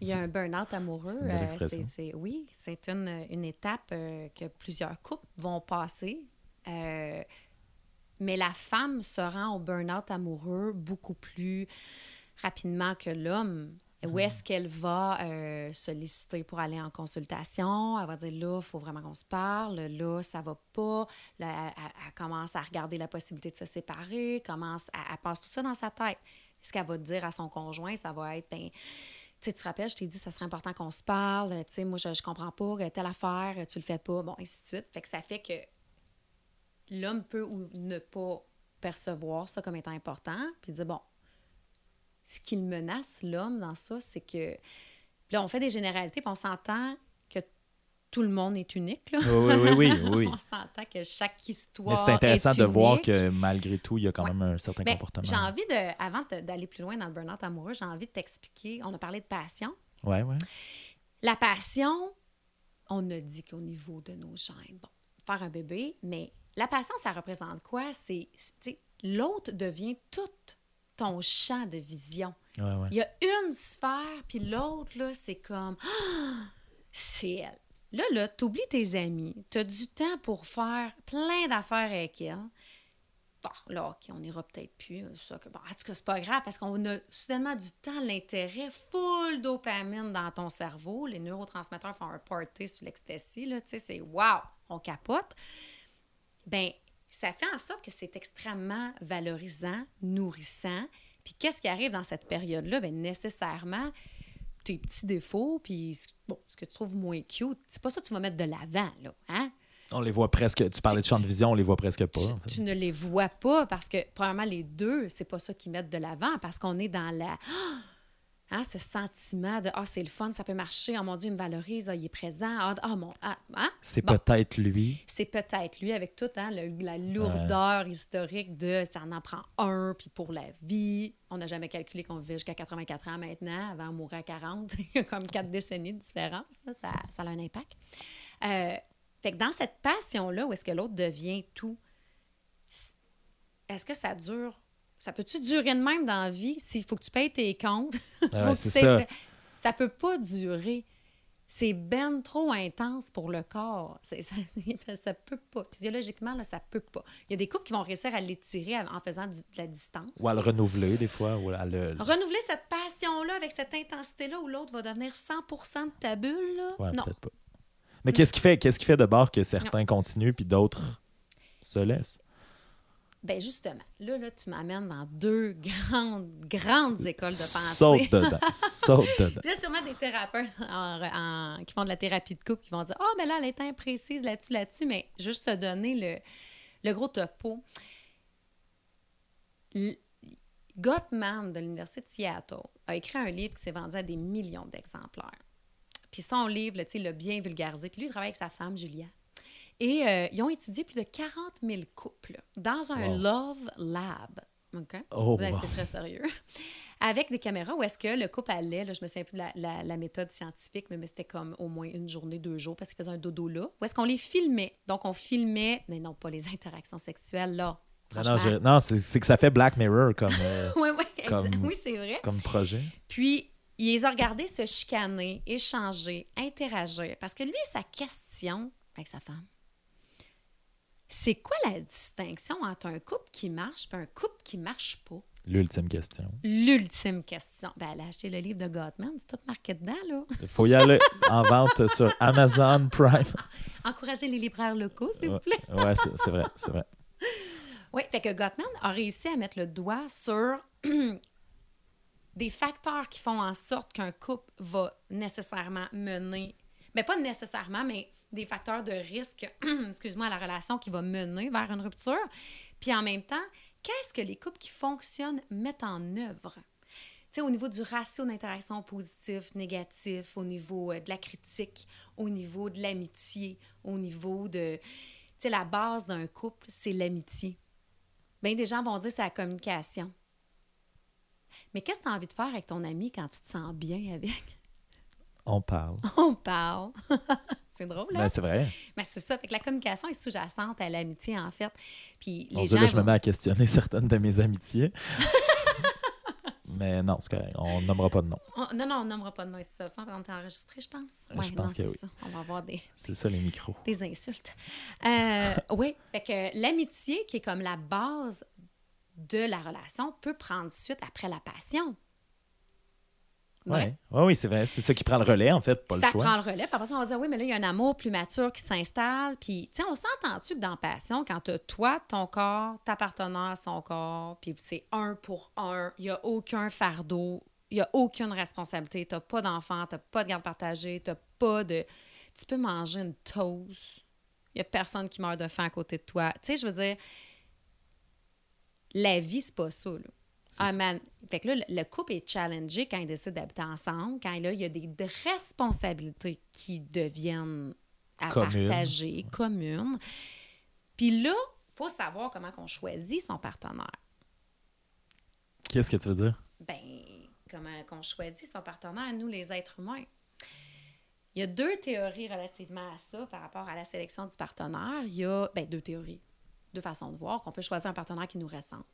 il y a un burn-out amoureux. (laughs) Euh, oui, c'est une, une étape que plusieurs couples vont passer. Mais la femme se rend au burn-out amoureux beaucoup plus rapidement que l'homme. Où est-ce qu'elle va euh, solliciter pour aller en consultation? Elle va dire là, il faut vraiment qu'on se parle. Là, ça va pas. Là, elle, commence à regarder la possibilité de se séparer. Commence, elle, passe tout ça dans sa tête. Ce qu'elle va dire à son conjoint, ça va être ben, tu te rappelles, je t'ai dit, ça serait important qu'on se parle. Tu sais, moi, je, je comprends pas telle affaire, tu le fais pas. Bon, ainsi de suite. Fait que ça fait que l'homme peut ou ne pas percevoir ça comme étant important, puis dire, bon, ce qu'il menace, l'homme, dans ça, c'est que... Là, on fait des généralités, puis on s'entend que tout le monde est unique. Là. Oui, oui, oui. oui, (laughs) on s'entend que chaque histoire. Mais c'est intéressant de voir que malgré tout, il y a quand même un certain ben, comportement. J'ai envie de, avant d'aller plus loin dans le burn-out amoureux, j'ai envie de t'expliquer. On a parlé de passion. Oui, oui. La passion, on a dit qu'au niveau de nos gènes, bon, faire un bébé, mais la passion, ça représente quoi? C'est l'autre devient tout ton champ de vision. Il y a une sphère, puis l'autre, là, c'est comme (gasps) c'est elle. Là, là, t'oublies tes amis, t'as du temps pour faire plein d'affaires avec elle. Bon, là, OK, on n'ira peut-être plus. Ça, que, bon, en tout cas, c'est pas grave parce qu'on a soudainement du temps, l'intérêt, full dopamine dans ton cerveau. Les neurotransmetteurs font un party sur l'ecstasy, là, tu sais, c'est wow, on capote ben ça fait en sorte que c'est extrêmement valorisant, nourrissant. Puis qu'est-ce qui arrive dans cette période-là? Bien, nécessairement, tes petits défauts, puis bon, ce que tu trouves moins cute, c'est pas ça que tu vas mettre de l'avant, là, hein? On les voit presque. Tu parlais de champ de vision, on les voit presque pas. Tu, ne les vois pas parce que, premièrement, les deux, c'est pas ça qu'ils mettent de l'avant parce qu'on est dans la. Hein, ce sentiment de Ah, c'est le fun, ça peut marcher, oh mon Dieu, il me valorise, ah, il est présent, ah, ah, mon. Ah, hein? C'est Bon. peut-être lui. C'est peut-être lui avec toute hein, la lourdeur historique de ça en en prend un, puis pour la vie. On n'a jamais calculé qu'on vivait jusqu'à 84 ans maintenant, avant on mourait à 40. (laughs) Il y a comme quatre décennies de différence. Ça, ça, ça a un impact. Euh, fait que dans cette passion-là, où est-ce que l'autre devient tout, est-ce que ça dure? Ça peut-tu durer de même dans la vie? S'il faut que tu payes tes comptes? (laughs) Ah c'est ça. peut pas durer. C'est ben trop intense pour le corps. Ça, (laughs) ça peut pas. Physiologiquement, là, ça peut pas. Il y a des couples qui vont réussir à l'étirer en faisant du- de la distance. Ou à le renouveler, des fois. Ou à le. Renouveler cette passion-là avec cette intensité-là où l'autre va devenir 100% de ta bulle, là? Ouais, non. peut-être pas. Mais qu'est-ce qui fait, qu'est-ce qui fait de bord que certains continuent puis d'autres se laissent? Ben justement, là, là, tu m'amènes dans deux (laughs) grandes, grandes écoles de pensée. Saute dedans. Saute (laughs) dedans. Puis là, sûrement des thérapeutes en- en- qui font de la thérapie de couple qui vont dire Ah, mais là, elle est imprécise là-dessus, là-dessus, mais juste te donner le, le gros topo. L- Gottman de l'Université de Seattle a écrit un livre qui s'est vendu à des millions d'exemplaires. Puis son livre, là, tu sais, il l'a bien vulgarisé. Puis lui, il travaille avec sa femme, Julia. Et euh, ils ont étudié plus de 40 000 couples dans un Wow. Love Lab. OK? Oh, Ben, wow. C'est très sérieux. (laughs) Avec des caméras où est-ce que le couple allait, là, je me souviens plus de la, la- la méthode scientifique, mais, mais c'était comme au moins une journée, deux jours, parce qu'ils faisaient un dodo là. Où est-ce qu'on les filmait? Donc, on filmait, mais non, pas les interactions sexuelles, là. Non, non, Franchement. je- non, c'est, que ça fait Black Mirror comme, euh, (laughs) Ouais, ouais, exact. Comme- Oui, c'est vrai. comme projet. Puis, il les a regardés se chicaner, échanger, interagir. Parce que lui, sa question avec sa femme, c'est quoi la distinction entre un couple qui marche et un couple qui marche pas? L'ultime question. L'ultime question. Ben, elle a acheté le livre de Gottman, c'est tout marqué dedans, là. Il faut y aller en vente sur Amazon Prime. (laughs) Encouragez les libraires locaux, s'il vous plaît. c'est, c'est vrai, c'est vrai. (laughs) Oui, fait que Gottman a réussi à mettre le doigt sur (clears throat) des facteurs qui font en sorte qu'un couple va nécessairement mener, mais pas nécessairement, mais des facteurs de risque, (clears throat) excuse-moi, à la relation qui va mener vers une rupture. Puis en même temps, qu'est-ce que les couples qui fonctionnent mettent en œuvre? Tu sais, au niveau du ratio d'interaction positif, négatif, au niveau euh, de la critique, au niveau de l'amitié, au niveau de... Tu sais, la base d'un couple, c'est l'amitié. Bien, des gens vont dire c'est la communication. Mais qu'est-ce que tu as envie de faire avec ton ami quand tu te sens bien avec? On parle. On parle. (laughs) c'est drôle, hein? Ben, c'est vrai. Mais c'est ça. Fait que la communication est sous-jacente à l'amitié, en fait. Puis les Dieu, gens. là, je me mets à questionner (laughs) certaines de mes amitiés. (laughs) Mais non, c'est correct. On nommera pas de nom. On- non, non, on nommera pas de nom, c'est ça. On est enregistré, je pense. Je Ouais, pense non, que oui. ça. On va avoir des, C'est ça, les micros. (laughs) des insultes. Euh, oui, fait que l'amitié, qui est comme la base de la relation, peut prendre suite après la passion. Ouais. Ouais, oui, c'est vrai. C'est ça qui prend le relais, en fait, pas ça le choix. prend le relais. Puis après ça, on va dire, oui, mais là, il y a un amour plus mature qui s'installe. Puis, tu sais, on s'entend-tu que dans Passion, quand tu toi, ton corps, ta partenaire, son corps, puis c'est un pour un, il n'y a aucun fardeau, il n'y a aucune responsabilité. Tu n'as pas d'enfant, tu n'as pas de garde partagée, tu pas de. Tu peux manger une toast. Il n'y a personne qui meurt de faim à côté de toi. Tu sais, je veux dire, la vie, c'est pas ça, là. Ah, man. Fait que là, le- le couple est challengé quand ils décident d'habiter ensemble, quand là, il y a des responsabilités qui deviennent à Communes. partager, communes. Puis là, il faut savoir comment on choisit son partenaire. Qu'est-ce que tu veux dire? Ben, comment qu'on choisit son partenaire, nous, les êtres humains. Il y a deux théories relativement à ça par rapport à la sélection du partenaire. Il y a, ben, deux théories, deux façons de voir qu'on peut choisir un partenaire qui nous ressemble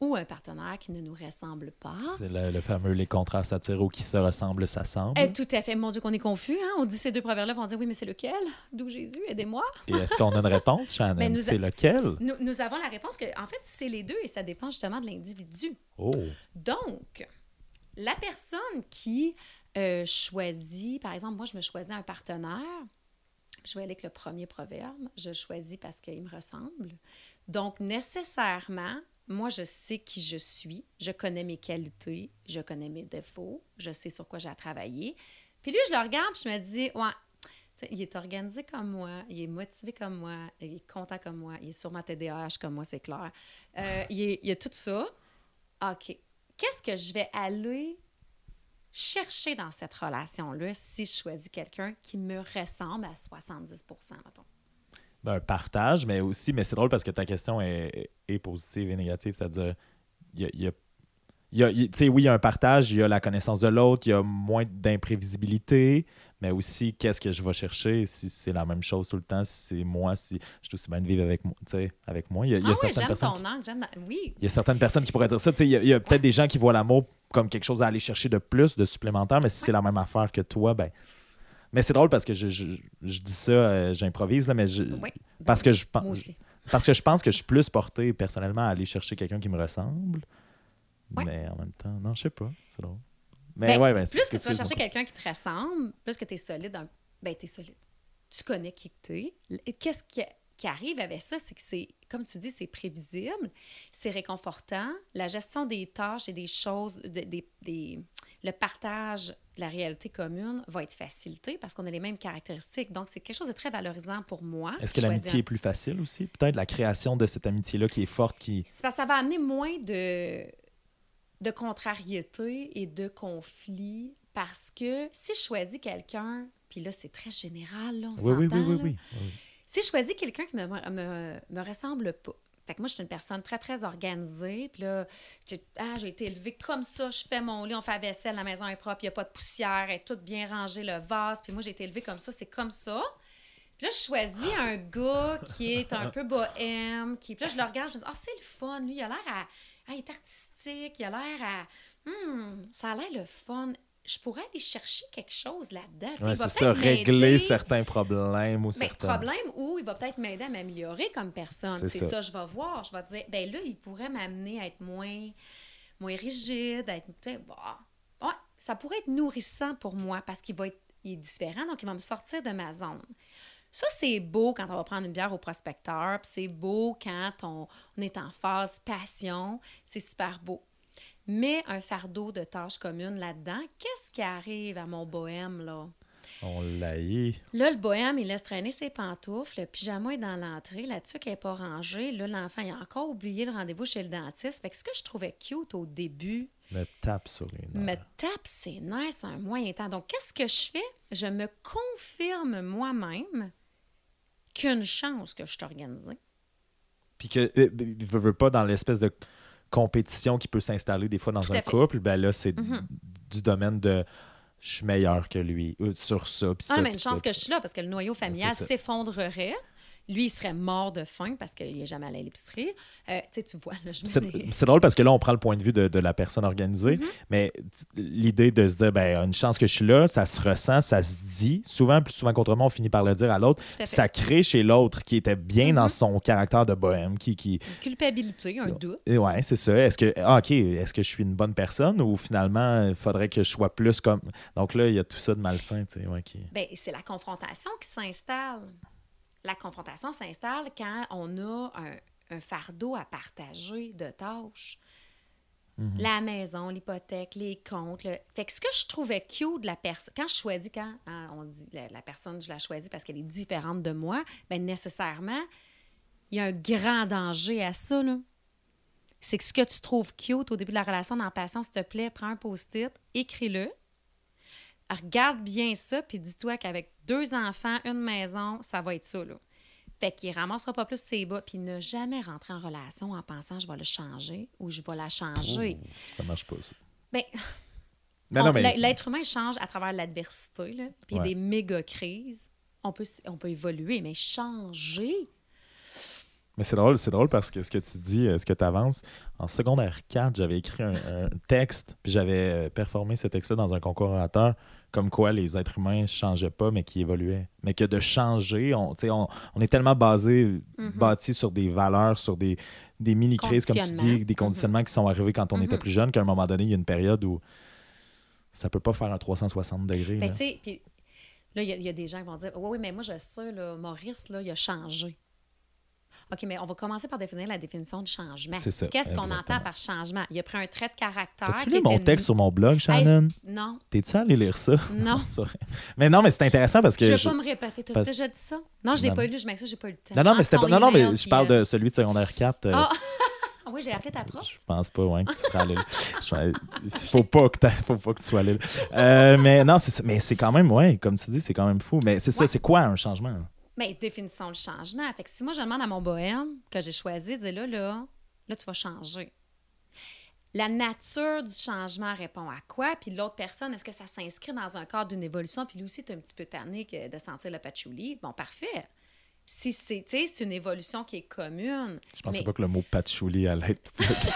ou un partenaire qui ne nous ressemble pas. C'est le, le fameux les contrastes s'attirent ou qui se ressemblent, s'assemblent. Eh, tout à fait. Mon Dieu, qu'on est confus. Hein? On dit ces deux proverbes-là, on dit oui, mais c'est lequel? D'où Jésus? Aidez-moi. Et est-ce qu'on a une réponse, (laughs) Shannon? A- C'est lequel? Nous, nous avons la réponse que, en fait, c'est les deux et ça dépend justement de l'individu. Oh, Donc, la personne qui euh, choisit, par exemple, moi, je me choisis un partenaire. Je vais aller avec le premier proverbe. Je le choisis parce qu'il me ressemble. Donc, nécessairement, moi, je sais qui je suis. Je connais mes qualités. Je connais mes défauts. Je sais sur quoi j'ai à travailler. Puis lui, je le regarde puis je me dis, ouais, tu sais, il est organisé comme moi, il est motivé comme moi, il est content comme moi, il est sûrement TDAH comme moi, c'est clair. Euh, (laughs) il, est- il y a tout ça. OK. qu'est-ce que je vais aller chercher dans cette relation-là si je choisis quelqu'un qui me ressemble à 70% mettons? Ben, un partage, mais aussi, mais c'est drôle parce que ta question est, est positive et négative, c'est-à-dire, il y a, il y a il y a, il- tu sais, oui, il y a un partage, il y a la connaissance de l'autre, il y a moins d'imprévisibilité, mais aussi qu'est-ce que je vais chercher si c'est la même chose tout le temps, si c'est moi, si je suis aussi bien de vivre avec Avec moi. Il y a, il y a ah oui, certaines j'aime personnes ton angle, j'aime... dans- Oui, il y a certaines personnes qui pourraient dire ça. Tu sais, Il y a, il y a peut-être des gens qui voient l'amour comme quelque chose à aller chercher de plus, de supplémentaire, mais si c'est la même affaire que toi, ben. Mais c'est drôle parce que je, je, je dis ça, euh, j'improvise, là, mais je, oui. parce que je pense. Parce que je pense que je suis plus porté personnellement à aller chercher quelqu'un qui me ressemble. Ouais. Mais en même temps, non, je sais pas. C'est drôle. Mais Ben, ouais, ben, plus que tu vas chercher quelqu'un qui te ressemble, plus que tu es solide, dans... ben tu es solide. Tu connais qui tu es. Qu'est-ce qui, qui arrive avec ça, c'est que c'est, comme tu dis, c'est prévisible, c'est réconfortant. La gestion des tâches et des choses, de- des, des- le partage de la réalité commune va être facilité parce qu'on a les mêmes caractéristiques. Donc, c'est quelque chose de très valorisant pour moi. Est-ce que l'amitié est plus facile aussi? Peut-être la création de cette amitié-là qui est forte, qui. C'est parce que ça va amener moins de, de contrariété et de conflits parce que si je choisis quelqu'un, puis là, c'est très général, là, on Oui, oui, oui, oui, oui. oui. Si je choisis quelqu'un qui me, me, me ressemble pas, fait que moi, je suis une personne très, très organisée. Puis là, ah, j'ai été élevée comme ça. Je fais mon lit, on fait la vaisselle, la maison est propre, il n'y a pas de poussière, elle est toute bien rangée, le vase. Puis moi, j'ai été élevée comme ça, c'est comme ça. Puis là, je choisis un gars qui est un peu bohème. Qui... Puis là, je le regarde, je me dis, ah, c'est le fun. Lui, il a l'air à. Ah, il est artistique, il a l'air à. Hum, ça a l'air le fun. Je pourrais aller chercher quelque chose là-dedans. Ouais, c'est ça, régler certains problèmes ou Ben, certains. problème ou il va peut-être m'aider à m'améliorer comme personne. C'est ça. ça. je vais voir. Je vais dire, ben là, il pourrait m'amener à être moins, moins rigide, à être, ouais, ça pourrait être nourrissant pour moi parce qu'il va être il est différent, donc il va me sortir de ma zone. Ça, c'est beau quand on va prendre une bière au prospecteur, puis c'est beau quand on, on est en phase passion, c'est super beau. Mais un fardeau de tâches communes là-dedans, qu'est-ce qui arrive à mon bohème, là? On l'a eu. Là, le bohème, il laisse traîner ses pantoufles. Le pyjama est dans l'entrée. La tuque n'est pas rangée. Là, l'enfant, il a encore oublié le rendez-vous chez le dentiste. Fait que ce que je trouvais cute au début Me tape sur les nerfs. me tape ses nerfs c'est un moyen temps. Donc, qu'est-ce que je fais? Je me confirme moi-même qu'une chance que je suis organisée. Puis que, euh, il veut, veut pas dans l'espèce de compétition qui peut s'installer des fois dans Tout un couple, ben là, c'est Mhm. du domaine de je suis meilleur que lui euh, sur ça. Ah, ça, mais une chance ça, que je suis là parce que le noyau familial c'est ça. s'effondrerait. Lui, il serait mort de faim parce qu'il n'est jamais allé à l'épicerie. Euh, tu sais, tu vois, là, je C'est drôle parce que là, on prend le point de vue de, de la personne organisée, Mhm. mais l'idée de se dire, ben, une chance que je suis là, ça se ressent, ça se dit. Souvent, plus souvent qu'autrement, on finit par le dire à l'autre. Ça crée chez l'autre qui était bien dans Mhm. son caractère de bohème, qui. qui Une culpabilité, un doute. et ouais, c'est ça. Est-ce que, ah, OK, est-ce que je suis une bonne personne ou finalement, il faudrait que je sois plus comme. Donc là, il y a tout ça de malsain, tu sais, ouais, qui. Bien, c'est la confrontation qui s'installe. La confrontation s'installe quand on a un, un fardeau à partager de tâches. Mhm. La maison, l'hypothèque, les comptes. le- Fait que ce que je trouvais cute de la personne, quand je choisis, quand hein, on dit la, la personne, je la choisis parce qu'elle est différente de moi, bien nécessairement, il y a un grand danger à ça. C'est que ce que tu trouves cute au début de la relation dans la passion, s'il te plaît, prends un post-it, écris-le, regarde bien ça, puis dis-toi qu'avec deux enfants, une maison, ça va être ça, là. Fait qu'il ramassera pas plus ses bas, puis ne jamais rentrer en relation en pensant je vais le changer ou je vais la changer. Ouh, ça marche pas, ça. Ben, (laughs) l'être humain change à travers l'adversité, là, puis Ouais. des méga crises. On peut, on peut évoluer, mais changer? Mais c'est drôle, c'est drôle parce que ce que tu dis, euh, ce que tu avances, en secondaire 4, j'avais écrit un, un texte, puis j'avais euh, performé ce texte-là dans un concours orateur, comme quoi les êtres humains ne changeaient pas, mais qui évoluaient. Mais que de changer, on, on, on est tellement basé, Mhm. bâti sur des valeurs, sur des, des mini-crises, comme tu dis, Conditionnements. des conditionnements qui sont arrivés quand on était Mhm. plus jeune, qu'à un moment donné, il y a une période où ça peut pas faire un 360 degrés. Ben, là. tu sais, puis là, il y, a- il y a des gens qui vont dire Oui, oui, mais moi, je sais, là, Maurice, là, il a changé. OK, mais on va commencer par définir la définition de changement. C'est ça, Qu'est-ce qu'on entend par changement? Il a pris un trait de caractère. T'as-tu qui lu mon texte sur mon blog, Shannon? Non, T'es-tu allé lire ça? (laughs) non. Mais non, mais c'est intéressant parce que. je ne vais je- pas me répéter. T'as parce- déjà dit ça? Non, je l'ai Non, pas lu. Je m'excuse, j'ai pas eu le temps. Non, non, mais pas. Non, non, mais je parle de celui de secondaire 4. euh, Ah! Ah oui, j'ai appelé ta prof. Je pense pas, ouais, que tu seras allé là. Il faut pas que, faut pas que tu sois allé là. Euh, mais non, c'est. Mais c'est quand même, ouais, comme tu dis, c'est quand même fou. Mais c'est ça, c'est quoi un changement? Mais définissons le changement. Fait que si moi, je demande à mon bohème que j'ai choisi, de dire là, là, là, tu vas changer. La nature du changement répond à quoi? Puis l'autre personne, est-ce que ça s'inscrit dans un cadre d'une évolution? Puis lui aussi, tu es un petit peu tanné de sentir le patchouli. Bon, parfait. Si c'est, tu sais, c'est une évolution qui est commune. Je pensais mais- pas que le mot patchouli allait être plugué-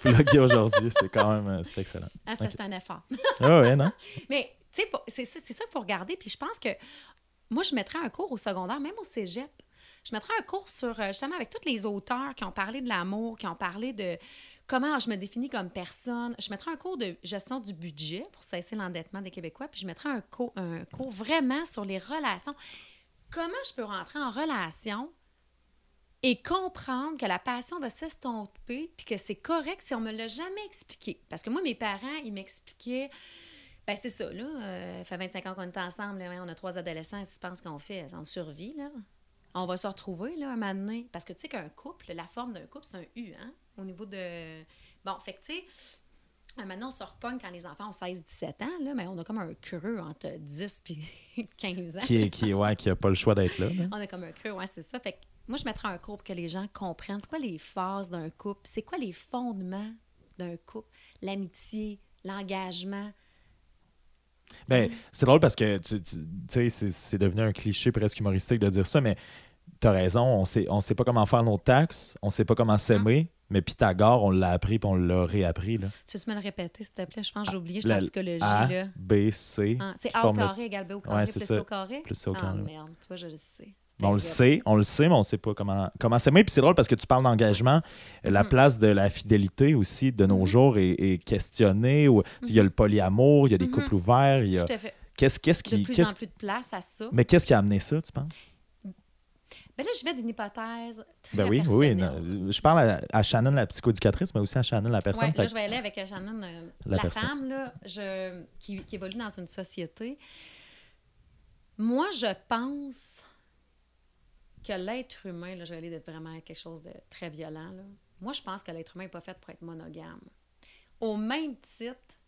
(laughs) plugué aujourd'hui. C'est quand même, euh, c'est excellent. Ah, ça, c'est un effort. Ah ouais, non? (laughs) Mais, c'est ça qu'il faut regarder. Puis je pense que moi, je mettrais un cours au secondaire, même au cégep. Je mettrais un cours sur, euh, justement, avec tous les auteurs qui ont parlé de l'amour, qui ont parlé de comment je me définis comme personne. Je mettrais un cours de gestion du budget pour cesser l'endettement des Québécois. Puis je mettrais un cours, un cours vraiment sur les relations. Comment je peux rentrer en relation et comprendre que la passion va s'estomper puis que c'est correct si on me l'a jamais expliqué? Parce que moi, mes parents, ils m'expliquaient ben, c'est ça, là. Euh, ça fait 25 ans qu'on est ensemble. là, on a trois adolescents. Ils se pensent qu'on fait? On survit, là. On va se retrouver, là, un moment donné. Parce que, tu sais, qu'un couple, la forme d'un couple, c'est un U, hein, au niveau de... Bon, fait que, tu sais, un moment donné, on se repogne quand les enfants ont 16-17 ans, là, mais on a comme un creux entre 10 et 15 ans. Qui est, qui ouais, qui a pas le choix d'être là. là. On a comme un creux, ouais, c'est ça. Fait que moi, je mettrais un cours pour que les gens comprennent c'est quoi les phases d'un couple, c'est quoi les fondements d'un couple, l'amitié, l'engagement. Ben, c'est drôle parce que tu, tu- sais, c'est, devenu un cliché presque humoristique de dire ça, mais t'as raison, on sait, on sait pas comment faire nos taxes, on sait pas comment s'aimer, mais Pythagore, on l'a appris puis on l'a réappris. Là. Tu veux-tu me le répéter, s'il te plaît? Je pense que j'ai oublié, je suis La- en psychologie, A, là. B, C. Ah, c'est A au le- carré égale B au carré Ouais, plus C au carré? Plus C au Ah, carré. merde, tu vois, je le sais. Bon, on le sait, on le sait, mais on sait pas comment, comment s'aimer. Puis c'est drôle parce que tu parles d'engagement. La Mhm. place de la fidélité aussi de nos Mhm. jours est, est questionnée. ou- Il y a le polyamour, il y a des Mhm. couples ouverts. Il y a... Tout à fait. Qu'est-ce, qu'est-ce De qui, plus qu'est-ce- en plus de place à ça. Mais qu'est-ce qui a amené ça, tu penses? Ben là, je vais d'une hypothèse très Ben oui, oui. non, Je parle à, à Shannon, la psychoéducatrice, mais aussi à Shannon, la personne. Ouais, là, je vais aller avec euh, Shannon, euh, La femme là, je, qui, qui évolue dans une société. Moi, je pense que l'être humain, là, je vais aller de vraiment à quelque chose de très violent. là. Moi, je pense que l'être humain n'est pas fait pour être monogame. Au même titre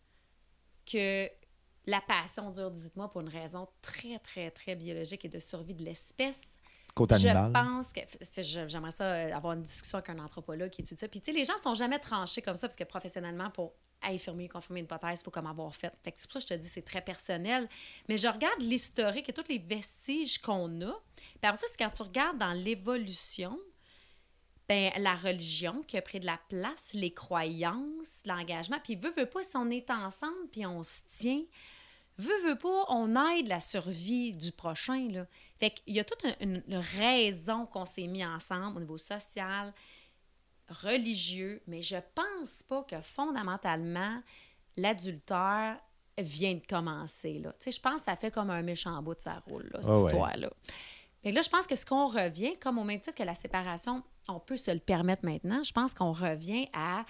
que la passion dure, dites-moi, pour une raison très, très, très biologique et de survie de l'espèce. Je pense que j'aimerais ça euh, avoir une discussion avec un anthropologue qui étudie ça. Puis tu sais, les gens sont jamais tranchés comme ça parce que professionnellement, pour affirmer, confirmer une hypothèse, il faut comme avoir fait. Fait que c'est pour ça que je te dis c'est très personnel. Mais je regarde l'historique et tous les vestiges qu'on a. Puis après ça, c'est quand tu regardes dans l'évolution, ben, la religion qui a pris de la place, les croyances, l'engagement. Puis veut, veut pas, si on est ensemble puis on se tient, veut, veut pas, on aide la survie du prochain. Là. Fait qu'il y a toute une, une raison qu'on s'est mis ensemble au niveau social, religieux, mais je pense pas que fondamentalement, l'adultère vient de commencer. Là. Je pense que ça fait comme un méchant bout de sa roule, là, cette Ah ouais. histoire-là. Mais là, je pense que ce qu'on revient, comme au même titre que la séparation, on peut se le permettre maintenant, je pense qu'on revient à...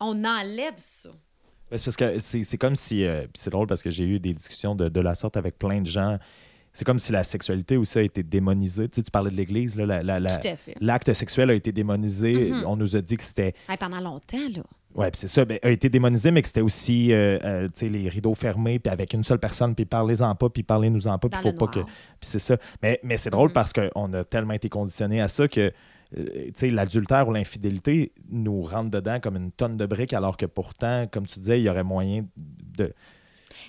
On enlève ça. Ben, c'est parce que c'est, comme si. euh, c'est drôle parce que j'ai eu des discussions de la sorte avec plein de gens. C'est comme si la sexualité aussi a été démonisée. Tu sais, tu parlais de l'Église, là, la- Tout à fait. l'acte sexuel a été démonisé. Mhm. On nous a dit que c'était. Hey, pendant longtemps, là. Ouais, puis c'est ça, ben, a été démonisé, mais que c'était aussi euh, euh, les rideaux fermés, puis avec une seule personne, puis parlez-en pas, puis parlez-nous-en pas, puis faut pas que. Puis c'est ça. Mais, mais c'est drôle Mhm. parce qu'on a tellement été conditionné à ça que euh, tu sais, l'adultère ou l'infidélité nous rentre dedans comme une tonne de briques, alors que pourtant, comme tu disais, il y aurait moyen de.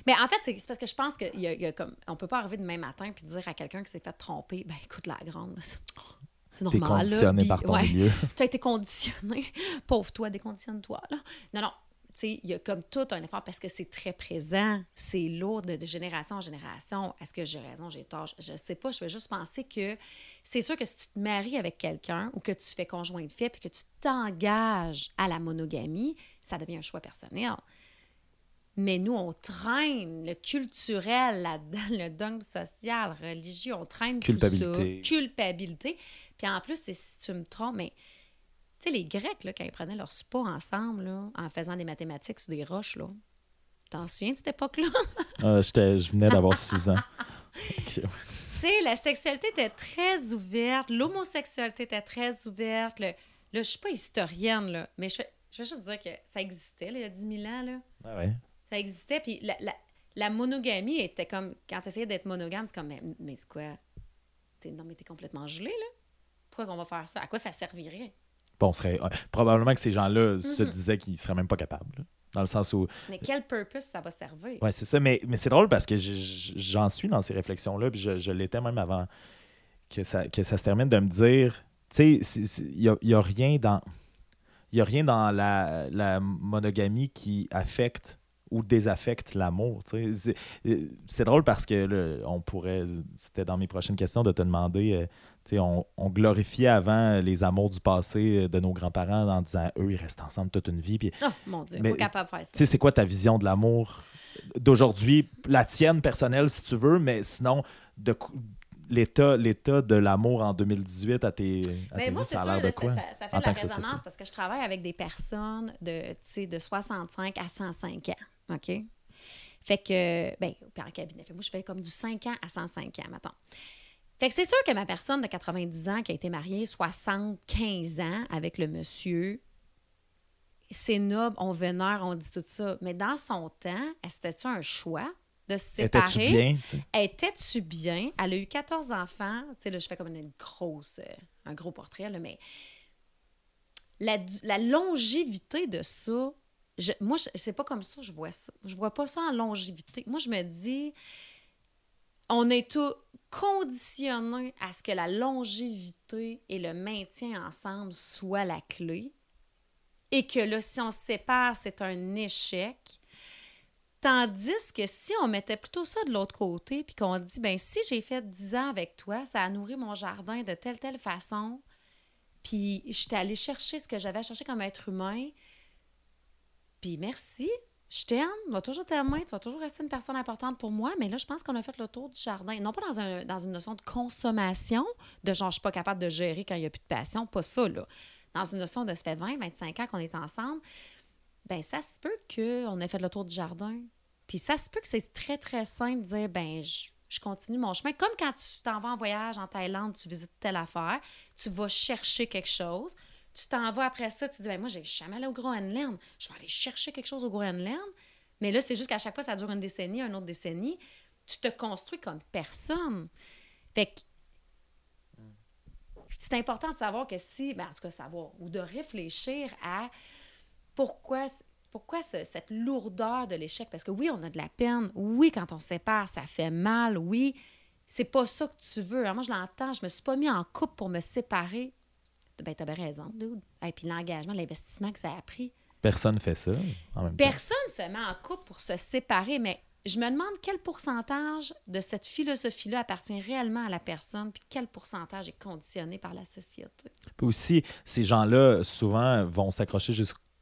Mais en fait, c'est parce que je pense qu'on y a, y a comme, on peut pas arriver demain matin puis dire à quelqu'un qui s'est fait tromper, ben écoute, la grande, c'est T'es normal. là, conditionné par ton ouais. milieu. (laughs) tu as été conditionné. Pauvre toi, déconditionne-toi. Non, non. Tu sais, il y a comme tout un effort parce que c'est très présent, c'est lourd de, de génération en génération. Est-ce que j'ai raison, j'ai tort? Je ne sais pas. Je vais juste penser que c'est sûr que si tu te maries avec quelqu'un ou que tu fais conjoint de fait puis que tu t'engages à la monogamie, ça devient un choix personnel. Mais nous, on traîne le culturel là-dedans, le dogme social, religieux, on traîne Culpabilité. tout ça. Culpabilité. Puis en plus, c'est si tu me trompes, mais tu sais, les Grecs, là, quand ils prenaient leur spa ensemble, là, en faisant des mathématiques sur des roches, là, t'en souviens de cette époque-là? (laughs) Ah, je venais d'avoir six ans. (laughs) Tu sais, la sexualité était très ouverte, l'homosexualité était très ouverte, le, Là, je suis pas historienne, là, mais je, je vais juste dire que ça existait, là, il y a 10 000 ans, là. Ah ouais. Ça existait, puis la, la, la monogamie, c'était comme, quand tu essayais d'être monogame, c'est comme, mais, mais c'est quoi? T'es, non, mais t'es complètement gelé, là. Pourquoi qu'on va faire ça? À quoi ça servirait? Bon, on serait, euh, probablement que ces gens-là se Mhm. disaient qu'ils seraient même pas capables. là. Dans le sens où. Mais quel purpose ça va servir? Ouais, c'est ça. Mais, mais c'est drôle parce que je- je- j'en suis dans ces réflexions-là. Puis je, je l'étais même avant que ça, que ça se termine de me dire. Tu sais, il n'y a, y a rien dans. Il a rien dans la, la monogamie qui affecte ou désaffecte l'amour. C'est euh, c'est drôle parce que là, on pourrait, c'était dans mes prochaines questions de te demander, euh, on, on glorifiait avant les amours du passé de nos grands-parents en disant eux, ils restent ensemble toute une vie. Puis Oh, mon Dieu, Mais- pas capable de faire ça. c'est quoi ta vision de l'amour d'aujourd'hui, la tienne personnelle si tu veux, mais sinon, de l'état, l'état de l'amour en 2018 à tes, à Mais tes moi, c'est ça a sûr, l'air là, de ça, quoi? ça- ça fait de la résonance parce que je travaille avec des personnes de 65 à 105 ans. OK? Fait que, ben, puis en cabinet. Fait que moi, je fais comme du 5 ans à 105 ans, mettons. Fait que c'est sûr que ma personne de 90 ans qui a été mariée 75 ans avec le monsieur, c'est noble, on vénère, on dit tout ça. Mais dans son temps, c'était-tu un choix de se séparer? Étais-tu bien? Étais-tu bien? Elle a eu 14 enfants. Tu sais, là, je fais comme une grosse, euh, un gros portrait, là, mais la longévité de ça, je, moi, c'est pas comme ça je vois ça. Je vois pas ça en longévité. Moi, je me dis, on est tout conditionné à ce que la longévité et le maintien ensemble soient la clé. Et que là, si on se sépare, c'est un échec. Tandis que si on mettait plutôt ça de l'autre côté, puis qu'on dit, ben si j'ai fait 10 ans avec toi, ça a nourri mon jardin de telle, telle façon, puis j'étais allée chercher ce que j'avais à chercher comme être humain, puis merci, je t'aime, tu vas toujours t'aimer, tu vas toujours rester une personne importante pour moi, mais là, je pense qu'on a fait le tour du jardin. Non pas dans, un, dans une notion de consommation, de genre, je suis pas capable de gérer quand il n'y a plus de passion, pas ça, là. Dans une notion de ça fait 20, 25 ans qu'on est ensemble, ben ça se peut qu'on ait fait le tour du jardin. Puis ça se peut que c'est très, très simple de dire, ben je, je continue mon chemin. Comme quand tu t'en vas en voyage en Thaïlande, tu visites telle affaire, tu vas chercher quelque chose, tu t'en vas après ça, tu dis, ben moi, j'ai jamais allé au Groenland, je vais aller chercher quelque chose au Groenland. Mais là, c'est juste qu'à chaque fois, ça dure une décennie, une autre décennie. Tu te construis comme personne. Fait que c'est important de savoir que si, ben, en tout cas, savoir, ou de réfléchir à pourquoi, pourquoi ce- cette lourdeur de l'échec. Parce que oui, on a de la peine. Oui, quand on se sépare, ça fait mal. Oui, c'est pas ça que tu veux. Alors, moi, je l'entends. Je me suis pas mis en couple pour me séparer. Ben, t'as bien raison, dude. Et puis l'engagement, l'investissement que ça a pris. Personne fait ça en même temps. Personne se met en couple pour se séparer, mais je me demande quel pourcentage de cette philosophie-là appartient réellement à la personne, puis quel pourcentage est conditionné par la société. Puis aussi, ces gens-là, souvent, vont s'accrocher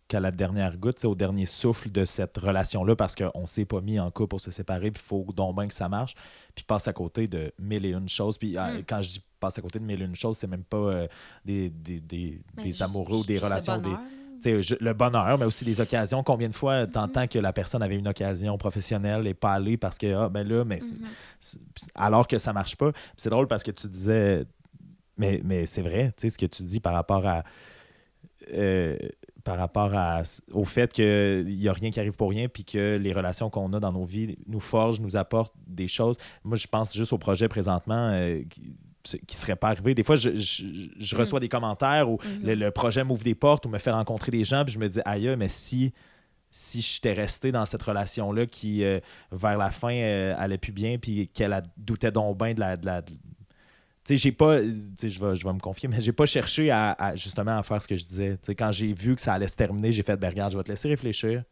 jusqu'à la dernière goutte, au dernier souffle de cette relation-là parce qu'on s'est pas mis en couple pour se séparer, puis il faut donc bien que ça marche, puis passe à côté de mille et une choses. Puis euh, Mm. quand je dis passe à côté de mille et une choses, c'est même pas euh, des, des, des, Ben, des juste- amoureux ou des le relations, des, bonheur, je- le bonheur, mais aussi des occasions. Combien de fois Mm-hmm. t'entends que la personne avait une occasion professionnelle et pas allée parce que, ah, ben là, mais Mhm. c'est- alors que ça marche pas. C'est drôle parce que tu disais, mais, mais c'est vrai, tu sais, ce que tu dis par rapport à. euh, par rapport à, au fait qu'il n'y a rien qui arrive pour rien, puis que les relations qu'on a dans nos vies nous forgent, nous apportent des choses. Moi, je pense juste au projet présentement euh, qui ne serait pas arrivé. Des fois, je, je- je reçois des commentaires où Mhm. le, le projet m'ouvre des portes ou me fait rencontrer des gens, puis je me dis, aïe, mais si, si j'étais resté dans cette relation-là qui, euh, vers la fin, euh, allait plus bien, puis qu'elle a- doutait donc bien de la. De la sais, j'ai pas. Sais, je vais, je vais me confier, (laughs) mais j'ai pas cherché à, à, justement à faire ce que je disais. Tu sais, quand j'ai vu que ça allait se terminer, j'ai fait, ben regarde, je vais te laisser réfléchir.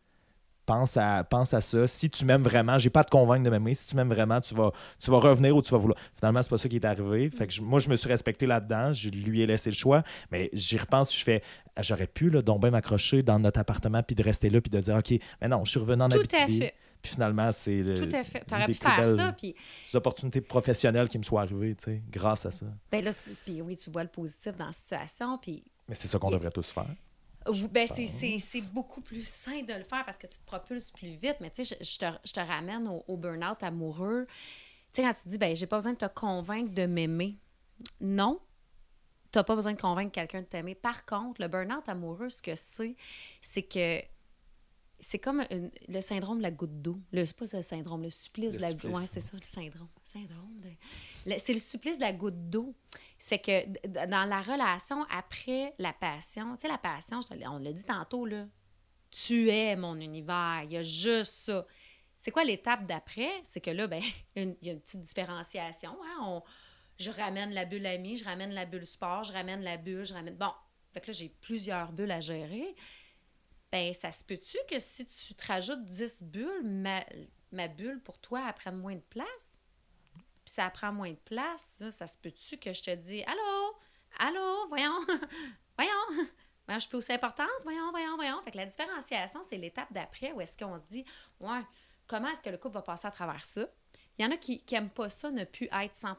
Pense à, pense à ça. Si tu m'aimes vraiment, j'ai pas à te convaincre de m'aimer. Si tu m'aimes vraiment, tu vas, tu vas revenir ou tu vas vouloir. Finalement, c'est pas ça qui est arrivé. Fait que je- moi, je me suis respecté là-dedans. Je lui ai laissé le choix. Mais j'y repense, je fais, j'aurais pu, là, donc m'accrocher dans notre appartement, puis de rester là, puis de dire, OK, mais non, je suis revenu en Tout à fait. Puis finalement, c'est le- Tout à fait. Tu une aurais des pu faire ça, puis opportunités professionnelles qui me sont arrivées, tu sais, grâce à ça. ben là, puis oui, tu vois le positif dans la situation, puis Mais c'est ça qu'on devrait tous faire. Ben, c'est- beaucoup plus sain de le faire parce que tu te propulses plus vite. Mais tu sais, je, je te, je te ramène au, au burn-out amoureux. Tu sais, quand tu dis, ben, j'ai pas besoin de te convaincre de m'aimer. Non. Tu n'as pas besoin de convaincre quelqu'un de t'aimer. Par contre, le burn-out amoureux, ce que c'est, c'est que c'est comme une- le syndrome de la goutte d'eau. Le, c'est pas le syndrome, le supplice Le de la supplice, Ouais, c'est ça, le syndrome. Syndrome de- c'est le supplice de la goutte d'eau. C'est que dans la relation après la passion, tu sais, la passion, on l'a dit tantôt, là, tu es mon univers, il y a juste ça. C'est quoi l'étape d'après? C'est que là, ben, (laughs) il y a une petite différenciation. Hein? On- je ramène la bulle amie, je ramène la bulle sport, je ramène la bulle, je ramène. Bon, fait que là, j'ai plusieurs bulles à gérer. Ben, ça se peut-tu que si tu te rajoutes 10 bulles, ma, ma bulle pour toi, elle prenne moins de place? Puis ça prend moins de place, ça se peut-tu que je te dis Allô? Allô? Voyons? (laughs) voyons? Voyons, je suis aussi importante? Voyons, voyons, voyons. Fait que la différenciation, c'est l'étape d'après où est-ce qu'on se dit Ouais, comment est-ce que le couple va passer à travers ça? Il y en a qui n'aiment pas ça, ne plus être 100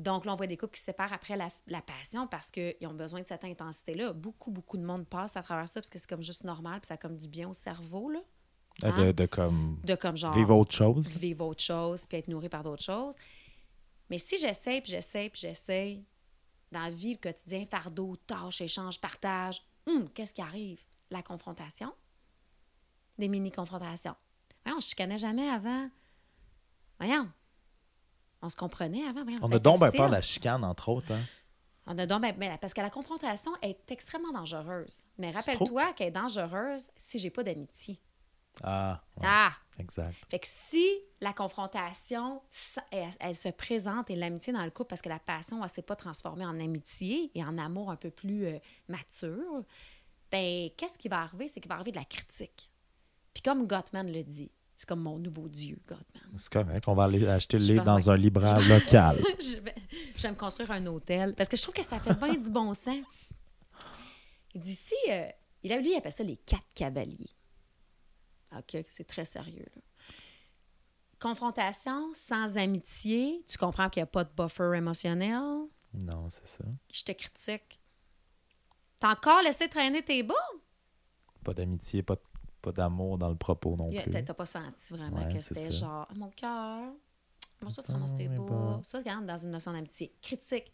donc, là, on voit des couples qui se séparent après la, la passion parce qu'ils ont besoin de cette intensité-là. Beaucoup, beaucoup de monde passe à travers ça parce que c'est comme juste normal, puis ça a comme du bien au cerveau, là. Euh, Hein? De, de comme De comme genre vivre autre chose. vivre autre chose, puis être nourri par d'autres choses. Mais si j'essaie, puis j'essaie, puis j'essaie, dans la vie, le quotidien, fardeau, tâches, échanges, partage, hum, qu'est-ce qui arrive? La confrontation. Des mini-confrontations. Voyons, on se chicanait jamais avant. Voyons. On se comprenait avant. Voyons, On a donc facile. peur de la chicane, entre autres. Hein? On a donc ben- ben, parce que la confrontation est extrêmement dangereuse. Mais rappelle-toi qu'elle est dangereuse si j'ai pas d'amitié. Ah, ouais, Ah! exact. Fait que si la confrontation, elle se présente et l'amitié dans le couple parce que la passion, elle s'est pas transformée en amitié et en amour un peu plus euh, mature, ben qu'est-ce qui va arriver? C'est qu'il va arriver de la critique. Puis comme Gottman le dit, c'est comme mon nouveau dieu, Gottman. C'est correct. On va aller acheter le livre dans un libraire local. (laughs) je, vais, je vais me construire un hôtel parce que je trouve que ça fait bien du bon sens. Si, euh, il a, lui, il appelle ça les quatre cavaliers. OK, c'est très sérieux. là. Confrontation sans amitié, tu comprends qu'il n'y a pas de buffer émotionnel? non, c'est ça. Je te critique. T'as encore laissé traîner tes bas? Pas d'amitié, pas, de- pas d'amour dans le propos non plus. T'as pas senti vraiment Ouais, que c'était genre Ah, mon cœur. Comment ça, tu bas? pas. Ça, regarde, dans une notion d'amitié. Critique.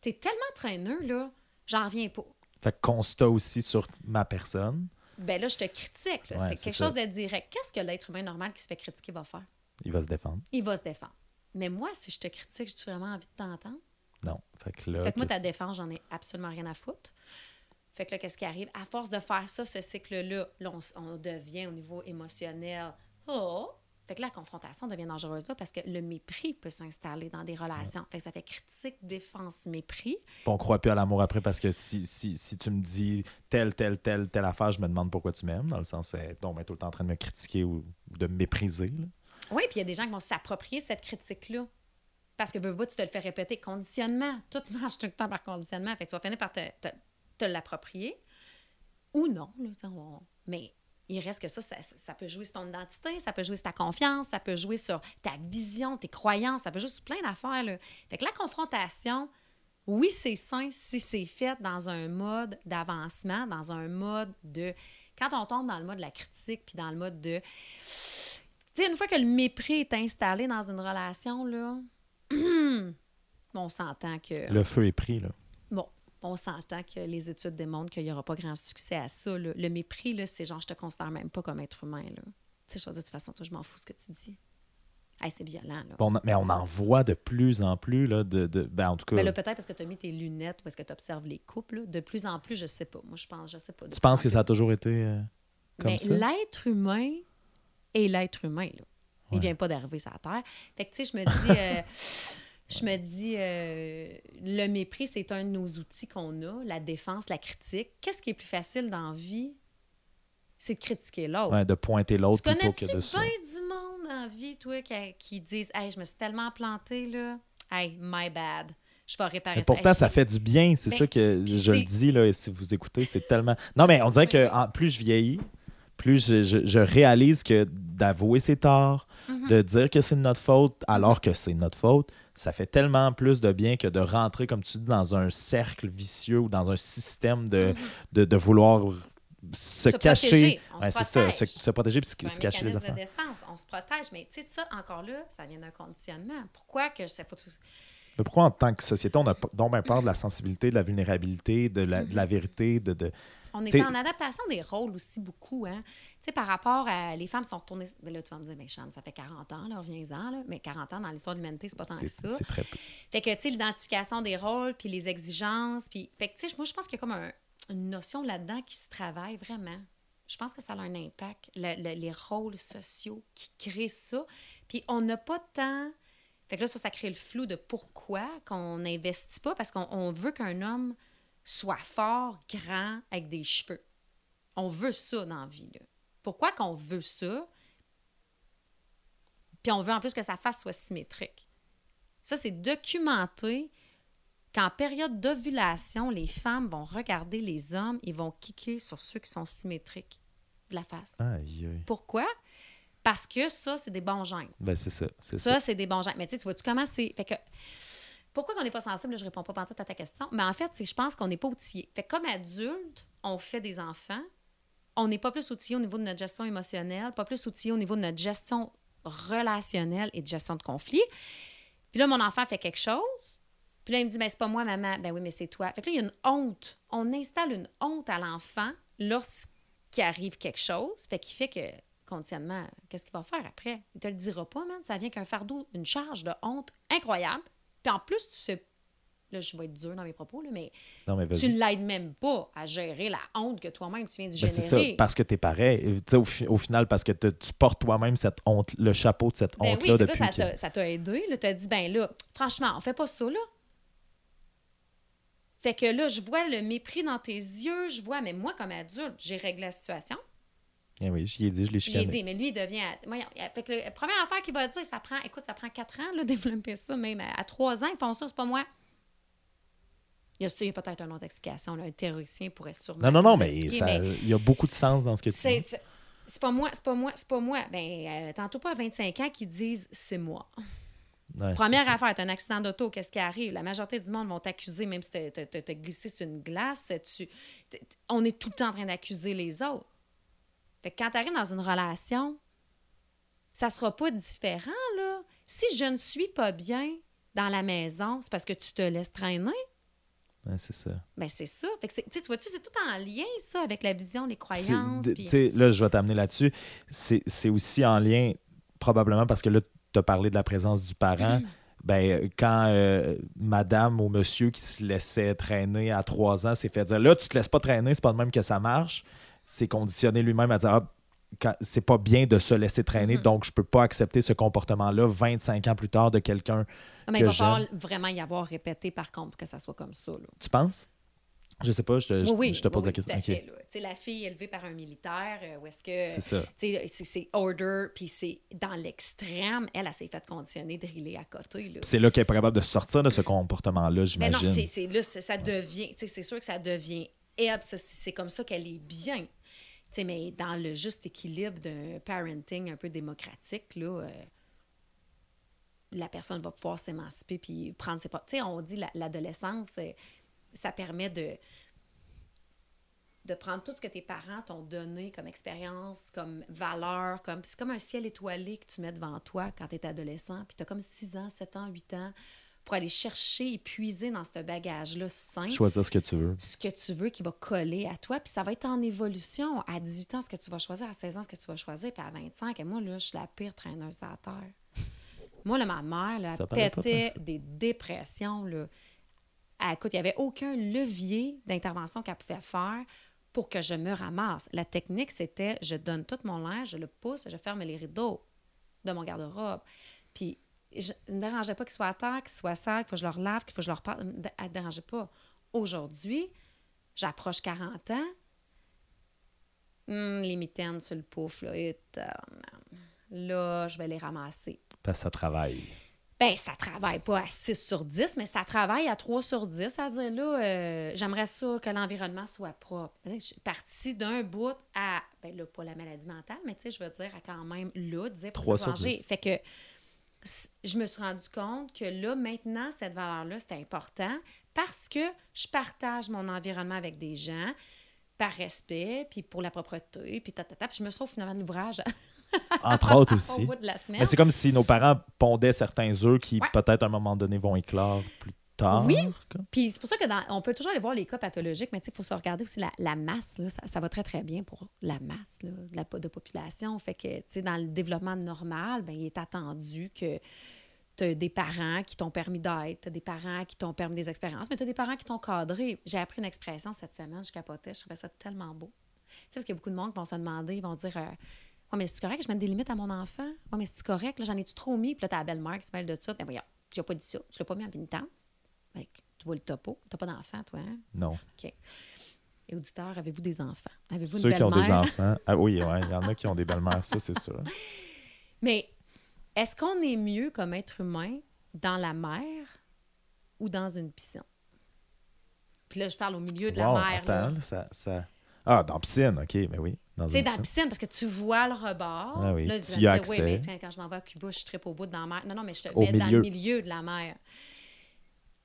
T'es tellement traîneux, là, j'en reviens pas. Fait que constat aussi sur ma personne. Ben là, je te critique. Ouais, c'est quelque ça. chose de direct. Qu'est-ce que l'être humain normal qui se fait critiquer va faire? Il va se défendre. Il va se défendre. Mais moi, si je te critique, j'ai vraiment envie de t'entendre? Non. Fait que là. Fait que moi, ta défense, j'en ai absolument rien à foutre. Fait que là, qu'est-ce qui arrive? À force de faire ça, ce cycle-là, là, on, devient au niveau émotionnel. Oh! Fait que là, la confrontation devient dangereuse là parce que le mépris peut s'installer dans des relations. Fait que ça fait critique, défense, mépris. Puis on croit plus à l'amour après parce que si, si, si tu me dis telle, telle, telle, telle affaire, je me demande pourquoi tu m'aimes, dans le sens, donc, ben, tout le temps en train de me critiquer ou ou de me mépriser. là. Oui, puis il y a des gens qui vont s'approprier cette critique-là. Parce que veux, veux, tu te le fais répéter. Conditionnement. Tout marche tout le temps par conditionnement. Fait que tu vas finir par te, te- te l'approprier. Ou non. là, Mais il reste que ça, ça, peut jouer sur ton identité, ça peut jouer sur ta confiance, ça peut jouer sur ta vision, tes croyances, ça peut jouer sur plein d'affaires. Fait que la confrontation, oui, c'est sain si c'est fait dans un mode d'avancement, dans un mode de... Quand on tombe dans le mode de la critique, puis dans le mode de... Tu sais, une fois que le mépris est installé dans une relation, là, (clears throat) on s'entend que... Le feu est pris, là. On s'entend que les études démontrent qu'il n'y aura pas grand succès à ça. là. Le mépris, là, c'est genre, je te considère même pas comme être humain. Là. Tu sais, je veux dire, de toute façon, toi, je m'en fous ce que tu dis. Hey, c'est violent, là. Mais on en voit de plus en plus, là, de, de- ben, en tout cas, Mais là, peut-être parce que tu as mis tes lunettes ou parce que tu observes les couples. là. De plus en plus, je sais pas. Moi, je pense, je sais pas. Tu penses que ça a toujours été euh, comme Mais ça? l'être humain est l'être humain, là. Il Ouais. vient pas d'arriver sur la Terre. Fait que, tu sais, je me dis... (laughs) euh, Je me dis, euh, le mépris, c'est un de nos outils qu'on a, la défense, la critique. Qu'est-ce qui est plus facile dans la vie? C'est de critiquer l'autre. Ouais, de pointer l'autre plutôt que de ça. bien du monde la vie, toi, qui, qui disent Hey, je me suis tellement planté, là. Hey, my bad. Je vais réparer Mais ça. pourtant, ça fait du bien. C'est Mais- ça que je le dis, là, et si vous écoutez, c'est tellement... Non, mais on dirait que en- plus je vieillis, plus je, je- je réalise que d'avouer ses torts, Mhm. de dire que c'est de notre faute alors que c'est notre faute, ça fait tellement plus de bien que de rentrer, comme tu dis, dans un cercle vicieux ou dans un système de, de, de vouloir se, Mhm. Se cacher. Ouais, se c'est ça, se, protège. se protéger puis se, se cacher les de défense. On se protège. Mais tu sais, ça, encore là, ça vient d'un conditionnement. Pourquoi que ça faut tout... Mais pourquoi, en tant que société, on a donc bien peur de la sensibilité, de la vulnérabilité, de la, de la vérité, de... de... On est T'sais- en adaptation des rôles aussi beaucoup, hein. Tu sais, par rapport à... Les femmes sont retournées... Ben là, tu vas me dire, mais Chane, ça fait 40 ans, là, reviens-en, là. Mais 40 ans dans l'histoire de l'humanité, c'est pas tant que ça. c'est très peu. Fait que, tu sais, l'identification des rôles, puis les exigences, puis... Fait que, tu sais, moi, je pense qu'il y a comme un- une notion là-dedans qui se travaille vraiment. Je pense que ça a un impact, le- le- les rôles sociaux qui créent ça. Puis on n'a pas tant... Fait que là, ça, ça crée le flou de pourquoi qu'on n'investit pas, parce qu'on on veut qu'un homme soit fort, grand, avec des cheveux. On veut ça dans la vie, là. Pourquoi qu'on veut ça? Puis on veut en plus que sa face soit symétrique. Ça, c'est documenté qu'en période d'ovulation, les femmes vont regarder les hommes, ils vont kicker sur ceux qui sont symétriques de la face. Aïe, aïe. Pourquoi? Parce que ça, c'est des bons gènes. Ben, c'est ça. Ça. Ça, c'est des bons gènes. Mais tu vois-tu comment c'est? Fait que. Pourquoi qu'on n'est pas sensible? Je réponds pas pantoute à ta question. Mais en fait, c'est je pense qu'on n'est pas outillé. Fait comme adulte, on fait des enfants. On n'est pas plus outillé au niveau de notre gestion émotionnelle, pas plus outillé au niveau de notre gestion relationnelle et de gestion de conflit. Puis là, mon enfant fait quelque chose. Puis là, il me dit, ben, c'est pas moi, maman. Ben oui, mais c'est toi. Fait que là, il y a une honte. On installe une honte à l'enfant lorsqu'il arrive quelque chose. Fait qu'il fait que, conditionnement, qu'est-ce qu'il va faire après? Il te le dira pas, man. Ça vient qu'un fardeau, une charge de honte incroyable. Puis en plus, tu sais. Là, je vais être dur dans mes propos, là, mais Non, mais tu ne l'aides même pas à gérer la honte que toi-même tu viens de Ben, c'est ça, générer. parce que t'es pareil. Et, tu sais, Au, fi- au final, parce que te- tu portes toi-même cette honte, le chapeau de cette Ben oui, honte-là là, depuis ça que- t'a- ça t'a aidé. Tu as dit, ben là, franchement, on fait pas ça, là. Fait que là, je vois le mépris dans tes yeux, je vois, mais moi, comme adulte, j'ai réglé la situation. Eh oui, j'y ai dit, je l'ai Je lui ai chicané. dit, mais lui, il devient. Voyons, fait que la première affaire qu'il va dire, ça prend, écoute, ça prend quatre ans, là, (laughs) développer ça, même à, à trois ans, ils font ça, c'est pas moi. Il y a, peut-être une autre explication, là, un théoricien pourrait sûrement. Non, non, non, mais ça- il y a beaucoup de sens dans ce que tu dis. c'est, pas moi, c'est pas moi, c'est pas moi. Ben, euh, tantôt pas à 25 ans qui disent c'est moi. Ouais, Première affaire, t'as un accident d'auto, qu'est-ce qui arrive? La majorité du monde vont t'accuser, même si t'as- glissé sur une glace. Tu, on est tout le temps en train d'accuser les autres. Fait que quand tu arrives dans une relation, ça sera pas différent, là. Si je ne suis pas bien dans la maison, c'est parce que tu te laisses traîner. Ouais, c'est ça. Ben c'est ça. Fait que tu vois-tu, c'est tout en lien, ça, avec la vision, les croyances. Là, je vais t'amener là-dessus. C'est aussi en lien, probablement parce que là, tu as parlé de la présence du parent. (clears throat) Ben, quand euh, madame ou monsieur qui se laissait traîner à trois ans s'est fait dire là, tu te laisses pas traîner, c'est pas de même que ça marche, c'est conditionné lui-même à dire ah, c'est pas bien de se laisser traîner, Mhm. donc je peux pas accepter ce comportement-là 25 ans plus tard de quelqu'un. Mais il que va falloir vraiment y avoir répété, par contre, pour que ça soit comme ça, là. Tu penses? Je sais pas, je te, je- oui, oui, je te pose oui, la question. tout à Ok. fait, là. La fille élevée par un militaire, euh, où est-ce que. C'est ça. C'est- order, puis c'est dans l'extrême. Elle, elle s'est fait conditionner, driller à côté. Là. C'est là qu'elle est capable de sortir de ce comportement-là, Mais non, j'imagine. là, ça devient. tu sais, C'est sûr que ça devient. Ça, c'est comme ça qu'elle est bien. Mais dans le juste équilibre d'un parenting un peu démocratique, là. euh, la personne va pouvoir s'émanciper puis prendre ses... Tu on dit la- l'adolescence, euh, ça permet de de prendre tout ce que tes parents t'ont donné comme expérience, comme valeur, comme c'est comme un ciel étoilé que tu mets devant toi quand tu es adolescent, puis tu as comme 6 ans, 7 ans, 8 ans pour aller chercher et puiser dans ce bagage-là sain Choisir ce que tu veux. ce que tu veux qui va coller à toi, puis ça va être en évolution. À 18 ans, ce que tu vas choisir, à 16 ans, ce que tu vas choisir, puis à 25, et moi, là, je suis la pire traîneuse à terre. Moi, là, ma mère, là, elle pas pétait des dépressions, là. Elle- écoute, il n'y avait aucun levier d'intervention qu'elle pouvait faire pour que je me ramasse. La technique, c'était je donne tout mon linge, je le pousse, je ferme les rideaux de mon garde-robe. Puis, je ne me dérangeait pas qu'il soit à terre, qu'il soit sale, qu'il faut que je le relave, qu'il faut que je le reparte. Elle ne dérangeait pas. Aujourd'hui, j'approche 40 ans. Hum, les mitaines sur le pouf, là, et, euh, là, je vais les ramasser. Parce que ça travaille. Ben, ça travaille pas à 6 sur 10, mais ça travaille à 3 sur 10. C'est-à-dire, là, euh, j'aimerais ça que l'environnement soit propre. Je suis partie d'un bout à, ben là, pas la maladie mentale, mais tu sais, je veux dire, à quand même, là, dire pour 3 se sur venger. 10. Fait que je me suis rendu compte que là, maintenant, cette valeur-là, c'est important parce que je partage mon environnement avec des gens par respect, puis pour la propreté, puis tatata. Puis je me sauve finalement de l'ouvrage (laughs) Entre autres (laughs) au aussi. bout de la semaine. Mais c'est comme si nos parents pondaient certains œufs qui, Ouais. peut-être à un moment donné, vont éclore plus tard. Oui. Puis c'est pour ça que dans- on peut toujours aller voir les cas pathologiques, mais il faut se regarder aussi la, la masse. Là, ça, ça va très, très bien pour la masse là, de, la, de population. Fait que, dans le développement normal, ben, il est attendu que tu as des parents qui t'ont permis d'être, tu as des parents qui t'ont permis des expériences, mais tu as des parents qui t'ont cadré. J'ai appris une expression cette semaine, je capotais, je trouvais ça tellement beau. Tu sais, parce qu'il y a beaucoup de monde qui vont se demander, ils vont dire euh, Ouais, mais c'est correct que je mette des limites à mon enfant? Ouais, mais c'est correct, là, j'en ai-tu trop mis? Puis là, t'as la belle-mère qui se mêle de ça. Ben voyons, tu n'as pas dit ça, tu l'as pas mis en pénitence. Fait que tu vois le topo. T'as pas d'enfant, toi, hein? Non. OK. Et auditeurs, avez-vous des enfants? Avez-vous Ceux une qui ont des enfants? (laughs) Ah oui, ouais, il y en a qui ont des belles-mères, ça, c'est sûr. Mais est-ce qu'on est mieux comme être humain dans la mer ou dans une piscine? Puis là, je parle au milieu de la mer. là. attends, là, ça, ça- Ah, dans la piscine, OK, mais oui. Tu une dans la piscine. parce que tu vois le rebord. Ah oui, Là, tu vas me dire, oui, mais tiens, quand je m'en vais à Cuba, je tripe au bout dans la mer. Non, non, mais je te Au mets dans le milieu de la mer.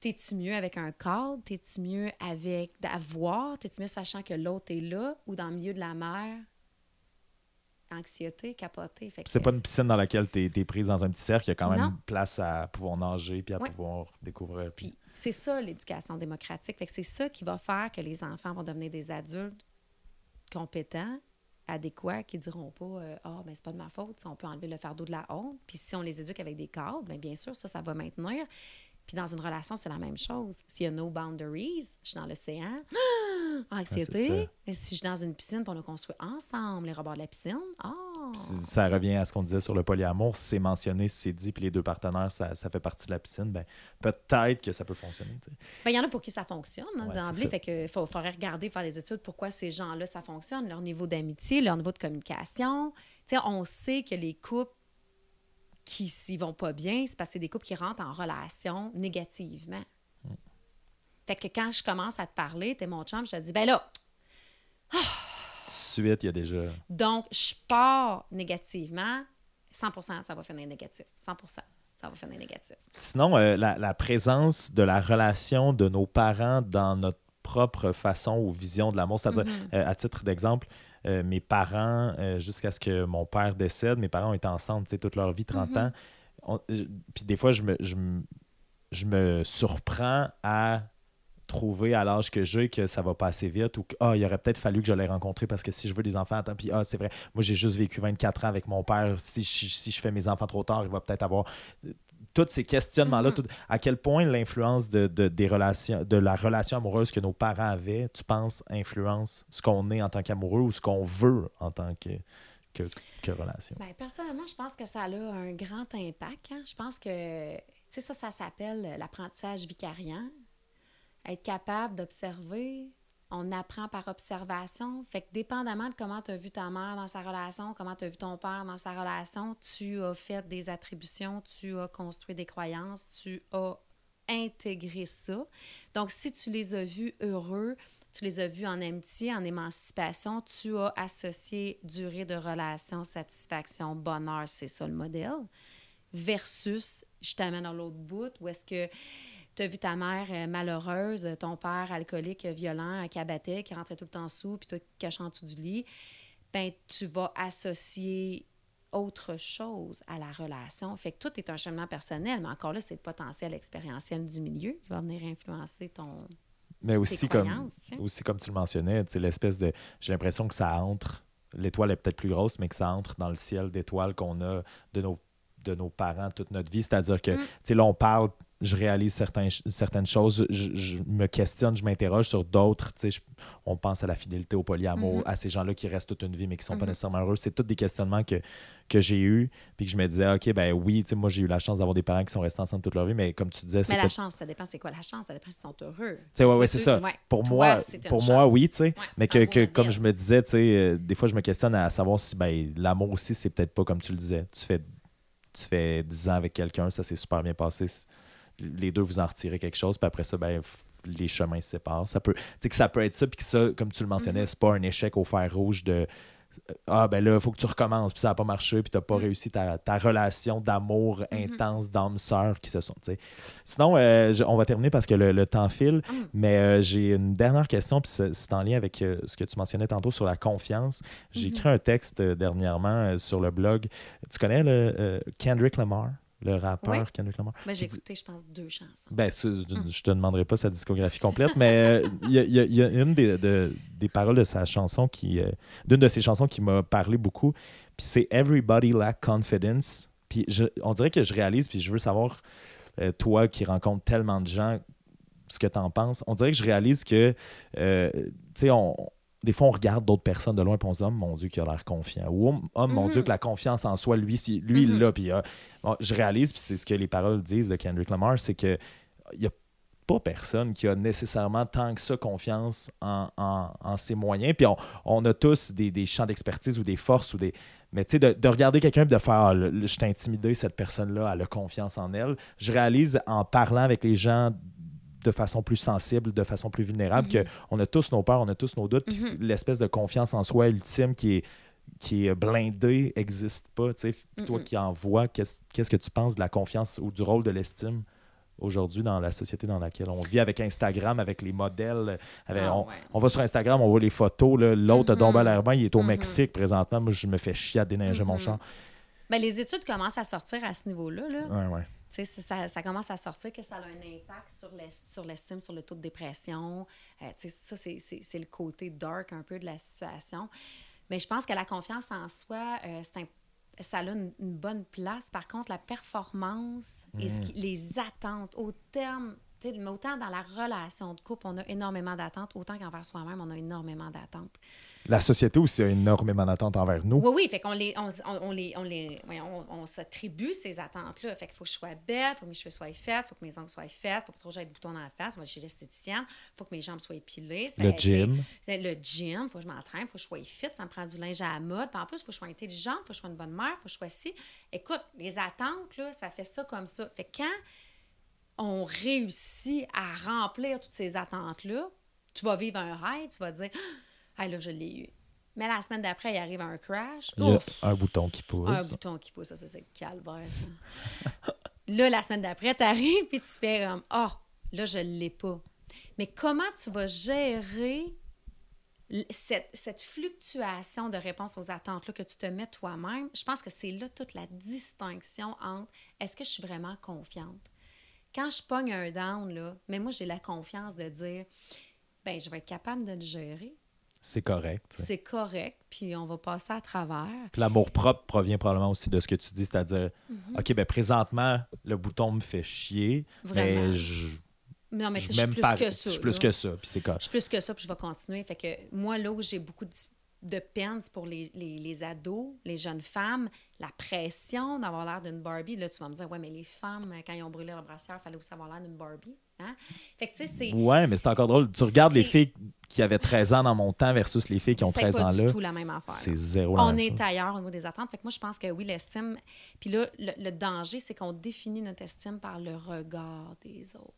T'es-tu mieux avec un cadre? T'es-tu mieux avec d'avoir? T'es-tu mieux sachant que l'autre est là? Ou dans le milieu de la mer? Anxiété, capoté. Que- C'est pas une piscine dans laquelle tu es, prise dans un petit cercle, il y a quand même place à pouvoir nager puis à Ouais. pouvoir découvrir. Puis... Puis c'est ça l'éducation démocratique. Fait que c'est ça qui va faire que les enfants vont devenir des adultes compétents, adéquats, qui diront pas euh, Ah, ben c'est pas de ma faute, si on peut enlever le fardeau de la honte. Puis si on les éduque avec des cadres, bien, bien sûr, ça, ça va maintenir. Puis dans une relation, c'est la même chose. S'il y a no boundaries, je suis dans l'océan, (gasps) ah, anxiété. si je suis dans une piscine, puis on a construit ensemble les rebords de la piscine, ah! Ça revient à ce qu'on disait sur le polyamour. Si c'est mentionné, si c'est dit, puis les deux partenaires, ça, ça fait partie de la piscine, ben, peut-être que ça peut fonctionner. Ben, il y en a pour qui ça fonctionne hein, Ouais, d'emblée. Fait que faut, faudrait regarder, faire des études pourquoi ces gens-là, ça fonctionne, leur niveau d'amitié, leur niveau de communication. Tu sais, on sait que les couples qui s'y vont pas bien, c'est parce que c'est des couples qui rentrent en relation négativement. Mm. Fait que quand je commence à te parler, t'es mon chum, je te dis, ben là, Tout de suite, il y a déjà. donc, je pars négativement, 100% ça va finir négatif. 100% ça va finir négatif. Sinon, euh, la, la présence de la relation de nos parents dans notre propre façon ou vision de l'amour, c'est-à-dire, Mm-hmm. euh, à titre d'exemple, euh, mes parents, euh, jusqu'à ce que mon père décède, mes parents ont été ensemble toute leur vie, 30 Mm-hmm. ans. Euh, Puis des fois, je me, je, me- je me surprends à trouver à l'âge que j'ai que ça va pas assez vite ou que ah, il aurait peut-être fallu que je l'ai rencontré parce que si je veux des enfants, attends, puis ah, c'est vrai, moi j'ai juste vécu 24 ans avec mon père, si je, si je fais mes enfants trop tard, il va peut-être avoir tous ces questionnements-là, Mhm. tout- à quel point l'influence de, de- des relations, de la relation amoureuse que nos parents avaient, tu penses, influence ce qu'on est en tant qu'amoureux ou ce qu'on veut en tant que, que, que relation? Bien, personnellement, je pense que ça a un grand impact. hein. Je pense que, tu sais, ça, ça s'appelle l'apprentissage vicariant. Être capable d'observer, on apprend par observation. Fait que dépendamment de comment tu as vu ta mère dans sa relation, comment tu as vu ton père dans sa relation, tu as fait des attributions, tu as construit des croyances, tu as intégré ça. Donc, si tu les as vus heureux, tu les as vus en amitié, en émancipation, tu as associé durée de relation, satisfaction, bonheur, c'est ça le modèle, versus je t'amène à l'autre bout où est-ce que tu as vu ta mère euh, malheureuse, ton père alcoolique, violent, qui abattait, qui rentrait tout le temps sous, puis toi qui cachais en dessous du lit, ben tu vas associer autre chose à la relation. Fait que tout est un cheminement personnel, mais encore là, c'est le potentiel expérientiel du milieu qui va venir influencer ton... Mais aussi comme, aussi comme tu le mentionnais, l'espèce de. J'ai l'impression que ça entre. L'étoile est peut-être plus grosse, mais que ça entre dans le ciel d'étoiles qu'on a de nos, de nos parents toute notre vie. C'est-à-dire que, Mm. tu sais, là, on parle, je réalise certains, certaines choses, je, je me questionne, je m'interroge sur d'autres. Tu sais, je- on pense à la fidélité au polyamour, Mhm. à ces gens-là qui restent toute une vie, mais qui sont pas Mhm. nécessairement heureux. C'est tous des questionnements que, que j'ai eus, puis que je me disais, OK, ben oui, tu sais, moi, j'ai eu la chance d'avoir des parents qui sont restés ensemble toute leur vie, mais comme tu disais, Mais la chance, ça dépend c'est quoi la chance, ça dépend s'ils sont heureux. Tu sais, ouais, ouais, c'est ça. Ouais. Pour Toi, moi, pour moi, chance. oui, tu sais. Ouais, mais que, que comme je me disais, tu sais, euh, des fois, je me questionne à savoir si ben, l'amour aussi, c'est peut-être pas comme tu le disais. Tu fais, tu fais 10 ans avec quelqu'un, ça s'est super bien passé. Les deux, vous en retirez quelque chose, puis après ça, ben, les chemins se séparent. Ça peut, tu sais, que ça peut être ça, puis que ça, comme tu le mentionnais, c'est pas un échec au fer rouge de ah ben là, il faut que tu recommences, puis ça n'a pas marché, puis tu n'as pas Mm. réussi ta, ta relation d'amour Mhm. intense d'âmes sœurs qui se sont. tu sais. Sinon, euh, je- on va terminer parce que le, le temps file, Mm. mais euh, j'ai une dernière question, puis c'est en lien avec euh, ce que tu mentionnais tantôt sur la confiance. J'ai Mhm. écrit un texte euh, dernièrement euh, sur le blog. Tu connais le euh, Kendrick Lamar, le rappeur Oui. Kendrick Lamar? Ben, j'ai écouté, je pense, deux chansons. Ben, ça, je, Mm. je te demanderai pas sa discographie complète, mais euh, il y, a- y y une des, de- des paroles de sa chanson qui, euh, d'une de ses chansons qui m'a parlé beaucoup, puis c'est Everybody Lack Confidence. Puis on dirait que je réalise, puis je veux savoir, euh, toi qui rencontres tellement de gens, ce que tu en penses. On dirait que je réalise que, tu sais, on. Des fois, on regarde d'autres personnes de loin et on se dit, oh mon Dieu, qui a l'air confiant. Ou, oh, oh, mon Mhm. Dieu, que la confiance en soi, lui, si- lui il l'a. Puis euh, bon, je réalise, puis c'est ce que les paroles disent de Kendrick Lamar, c'est que il n'y a pas personne qui a nécessairement tant que ça confiance en, en- en ses moyens. Puis on, on a tous des, des champs d'expertise ou des forces ou des. Mais tu sais, de, de regarder quelqu'un et de faire ah, le- le- je intimidé, cette personne-là, elle a confiance en elle. Je réalise en parlant avec les gens de façon plus sensible, de façon plus vulnérable, Mhm. qu'on a tous nos peurs, on a tous nos doutes, puis Mhm. l'espèce de confiance en soi ultime qui est qui est blindée n'existe pas. tu sais. Toi qui en vois, qu'est-ce que tu penses de la confiance ou du rôle de l'estime aujourd'hui dans la société dans laquelle on vit, avec Instagram, avec les modèles. avec- Ah, on, ouais. on va sur Instagram, on voit les photos. L'autre a tombé à Mhm. il est au Mhm. Mexique présentement. Moi, je me fais chier à déneiger mon champ. Ben, les études commencent à sortir à ce niveau-là. Là. Ouais, ouais. Tu sais, c'est- ça, ça commence à sortir que ça a un impact sur l'es- sur l'estime, sur le taux de dépression. Euh, tu sais, ça, c'est- le côté dark un peu de la situation. Mais je pense que la confiance en soi, euh, c'est ça a une, une bonne place. Par contre, la performance et ce qui- les attentes, au terme, mais autant dans la relation de couple, on a énormément d'attentes, autant qu'envers soi-même, on a énormément d'attentes. La société aussi a énormément d'attentes envers nous. Oui, oui, fait qu'on les, on, les, on les, voyons, on, on s'attribue ces attentes-là. Fait qu'il faut que je sois belle, faut que mes cheveux soient faits, faut que mes ongles soient faits, faut pas trop j'aie de boutons dans la face, on va chez l'esthéticienne, faut que mes jambes soient épilées. ça- Le gym. Le gym, faut que je m'entraîne, faut que je sois fit, ça me prend du linge à la mode. Puis en plus, faut que je sois intelligente, faut que je sois une bonne mère, faut que je sois ci. Écoute, les attentes, là, ça fait ça comme ça. Fait que quand on réussit à remplir toutes ces attentes-là, tu vas vivre un rêve, tu vas dire, ah, là, je l'ai eu. Mais la semaine d'après, il arrive un crash. Il y a Ouf! un bouton qui pousse. Un bouton qui pousse, ça, ça, c'est le calvaire, ça. (laughs) là, la semaine d'après, tu arrives puis tu fais comme Ah, là, je ne l'ai pas. Mais comment tu vas gérer cette, cette fluctuation de réponse aux attentes-là que tu te mets toi-même? Je pense que c'est là toute la distinction entre est-ce que je suis vraiment confiante? Quand je pogne un down, là, mais moi, j'ai la confiance de dire ben je vais être capable de le gérer. C'est correct. C'est correct, puis on va passer à travers. Puis l'amour propre provient probablement aussi de ce que tu dis, c'est-à-dire, OK, ben présentement, le bouton me fait chier, Vraiment. mais je, Non, mais je tu sais, je suis plus que Je ça. suis plus là. que ça, puis c'est Je correct. suis plus que ça, puis je vais continuer. Fait que moi, là où j'ai beaucoup de, de peine, c'est pour les, les, les ados, les jeunes femmes, la pression d'avoir l'air d'une Barbie. Là, tu vas me dire, ouais, mais les femmes, quand ils ont brûlé leur brassière, il fallait aussi avoir l'air d'une Barbie. Hein? Fait que, tu sais, c'est. Ouais, mais c'est encore drôle. Tu regardes les C'est- filles qui avaient 13 ans dans mon temps versus les filles qui ont c'est 13 pas ans du là. tout la même affaire. C'est zéro la On même est chose. ailleurs au niveau des attentes. Fait que moi, je pense que oui, l'estime. Puis là, le, le danger, c'est qu'on définit notre estime par le regard des autres.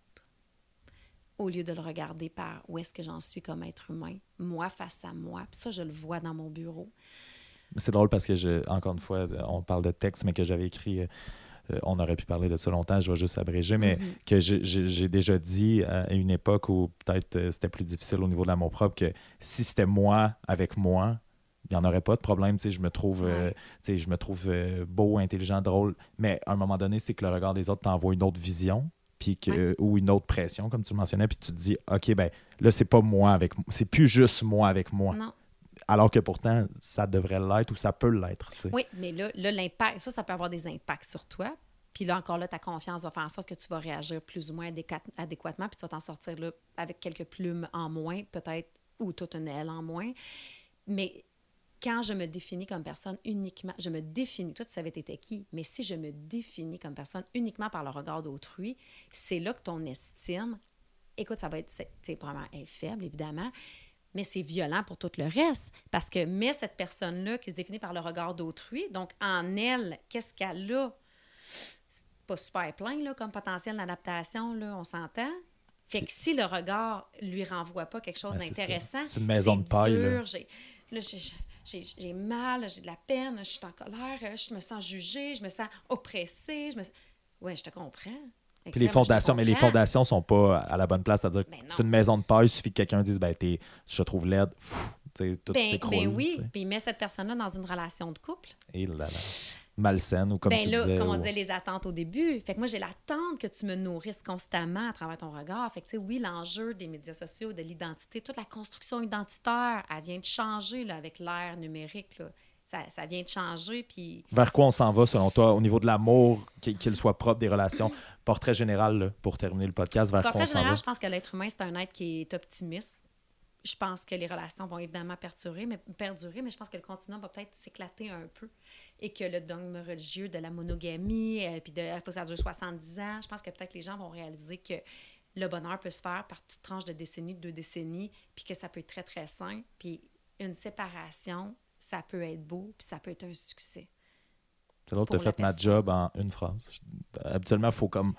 Au lieu de le regarder par où est-ce que j'en suis comme être humain, moi face à moi. Puis ça, je le vois dans mon bureau. C'est drôle parce que, je, encore une fois, on parle de texte, mais que j'avais écrit. euh, on aurait pu parler de ça longtemps, je vais juste abréger, mais Mhm. que j'ai- déjà dit à une époque où peut-être euh, c'était plus difficile au niveau de l'amour propre que si c'était moi avec moi, il n'y en aurait pas de problème. Je me trouve, euh, je me trouve euh, beau, intelligent, drôle. Mais à un moment donné, c'est que le regard des autres t'envoie une autre vision puis que, ou une autre pression, comme tu le mentionnais, puis tu te dis, OK, ben là, c'est pas moi avec moi. C'est plus juste moi avec moi. Non. Alors que pourtant, ça devrait l'être ou ça peut l'être. Oui, mais là, là, l'impact, ça, ça peut avoir des impacts sur toi. Puis là, encore là, ta confiance va faire en sorte que tu vas réagir plus ou moins adéquat- adéquatement, puis tu vas t'en sortir là avec quelques plumes en moins, peut-être, ou toute une aile en moins. Mais quand je me définis comme personne uniquement, je me définis, toi tu savais t'étais qui, mais si je me définis comme personne uniquement par le regard d'autrui, c'est là que ton estime, écoute, ça va être, c'est elle est faible, évidemment, mais c'est violent pour tout le reste. Parce que, mais cette personne-là qui se définit par le regard d'autrui, donc en elle, qu'est-ce qu'elle a? C'est pas super plein, là, comme potentiel d'adaptation, là, on s'entend? Fait que si le regard lui renvoie pas quelque chose d'intéressant, C'est une maison de paille, là. dur, là, j'ai mal, j'ai de la peine, je suis en colère, euh, je me sens jugée, je me sens oppressée. Je me... Ouais, je te comprends. Puis les fondations, mais les fondations sont pas à la bonne place. C'est-à-dire que c'est une maison de paille, il suffit que quelqu'un dise ben, t'es, je te trouve laide, sais, tout Ben, s'écroule. ben oui, puis il met cette personne-là dans une relation de couple. Et là, là. Malsaine, ou comme ben tu là, disais. comme on ou- disait, les attentes au début. Fait que moi, j'ai l'attente que tu me nourrisses constamment à travers ton regard. Fait que, tu sais, oui, l'enjeu des médias sociaux, de l'identité, toute la construction identitaire, elle vient de changer là, avec l'ère numérique. Là. Ça, ça vient de changer, puis... Vers quoi on s'en va, selon toi, au niveau de l'amour, qu'il soit propre des relations? (clears throat) Portrait général, là, pour terminer le podcast, vers quoi Portrait on s'en va? général, je pense que l'être humain, c'est un être qui est optimiste. Je pense que les relations vont évidemment perdurer, mais, perdurer, mais je pense que le continuum va peut-être s'éclater un peu. Et que le dogme religieux de la monogamie, euh, puis de il faut que ça dure 70 ans, je pense que peut-être les gens vont réaliser que le bonheur peut se faire par petites tranches de décennies, de deux décennies, puis que ça peut être très, très sain. Puis une séparation, ça peut être beau, puis ça peut être un succès. C'est l'autre, pour la fait ma job en une phrase. Habituellement, il faut comme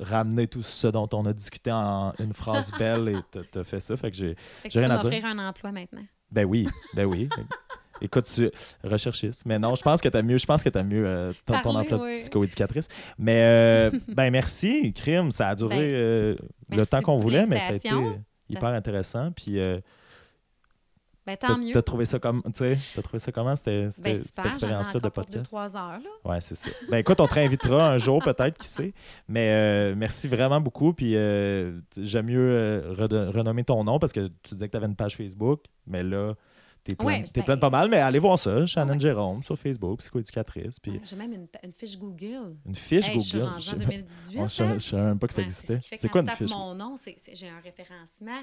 ramener tout ce dont on a discuté en une phrase belle et t'as- t'as fait ça. Fait que j'ai. Tu rien à dire. m'offrir un emploi maintenant. Ben oui, ben oui. Écoute, tu recherchiste. Mais non, je pense que t'as mieux, je pense que t'as mieux euh, ton, emploi de oui. psychoéducatrice. Mais euh, (laughs) ben merci, crime. Ça a duré Ben, euh, le temps qu'on voulait, mais ça a été hyper intéressant. Puis euh, Ben, tant mieux. t'as trouvé ça comme, tu sais, t'as trouvé ça comment c'était Ben, cette expérience-là de encore pour deux, podcast? trois heures, là. Ouais, c'est ça. Ben écoute, on te réinvitera un jour peut-être, qui sait. Mais euh, merci vraiment beaucoup. Puis euh, j'aime mieux euh, renommer ton nom parce que tu disais que tu avais une page Facebook, mais là, t'es plein, Ouais, t'es ben- plein de pas mal. Mais allez voir ça, Shannon Ouais. Jérôme sur Facebook, psychoéducatrice. Puis J'ai même une, une fiche Google. une fiche Hey, Je suis Google. rendue Je en sais pas- 2018. on- je hein? je savais même pas que ça existait. C'est quoi une fiche? mon nom, j'ai un référencement.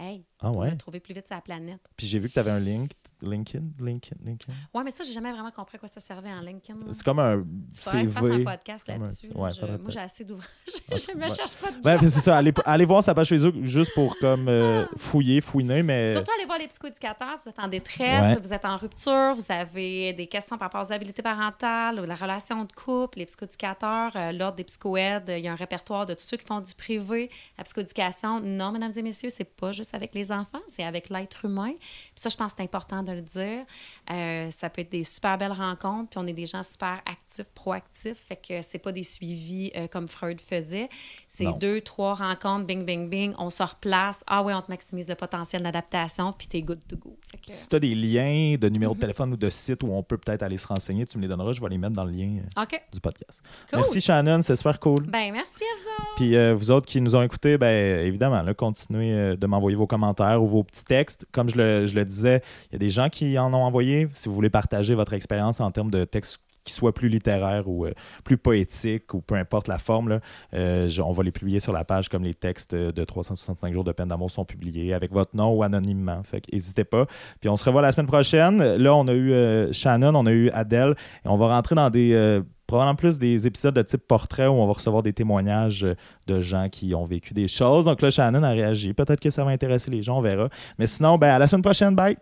Hey, Ah me trouver plus vite la planète. Puis j'ai vu que tu avais un link, LinkedIn, LinkedIn, LinkedIn. Ouais, mais ça, j'ai jamais vraiment compris à quoi ça servait en LinkedIn. C'est comme un Tu tu fasses un CV. podcast un- là-dessus. ouais, moi, j'ai assez d'ouvrages. (laughs) Ah, je me ouais. cherche pas de job. c'est ça. Allez, (laughs) allez voir sa page Facebook juste pour comme euh, fouiller, fouiner, mais. Surtout, allez voir les psychoéducateurs si vous êtes en détresse, Ouais. vous êtes en rupture, vous avez des questions par rapport aux habilités parentales ou la relation de couple, les psychoéducateurs, euh, l'ordre des psychoèdes, il y a un répertoire de tous ceux qui font du privé, la psychoéducation. Non, mesdames et messieurs, c'est pas juste avec les enfants, c'est avec l'être humain. Puis ça, je pense que c'est important de le dire. Euh, ça peut être des super belles rencontres, puis on est des gens super actifs, proactifs, fait que c'est pas des suivis euh, comme Freud faisait. C'est deux, trois rencontres, bing, bing, bing, on se replace. Ah ouais, on te maximise le potentiel d'adaptation, puis t'es good to go. Fait que- Si tu as des liens de numéro de téléphone ou de sites où on peut peut-être aller se renseigner, tu me les donneras, je vais les mettre dans le lien euh, du podcast. cool. Merci Shannon, c'est super cool. Ben, merci à vous. Puis euh, vous autres qui nous ont écoutés, ben évidemment, là, continuez de m'envoyer vos commentaires ou vos petits textes. Comme je le, disais, il y a des gens qui en ont envoyé. Si vous voulez partager votre expérience en termes de textes qui soient plus littéraires ou euh, plus poétiques ou peu importe la forme, là, euh, on va les publier sur la page comme les textes de 365 jours de peine d'amour sont publiés avec votre nom ou anonymement. Fait n'hésitez pas. Puis on se revoit la semaine prochaine. Là, on a eu euh, Shannon, on a eu Adèle et on va rentrer dans des euh, probablement plus des épisodes de type portrait où on va recevoir des témoignages euh, de gens qui ont vécu des choses. Donc là, Shannon a réagi. Peut-être que ça va intéresser les gens, on verra. Mais sinon, ben, à la semaine prochaine. Bye!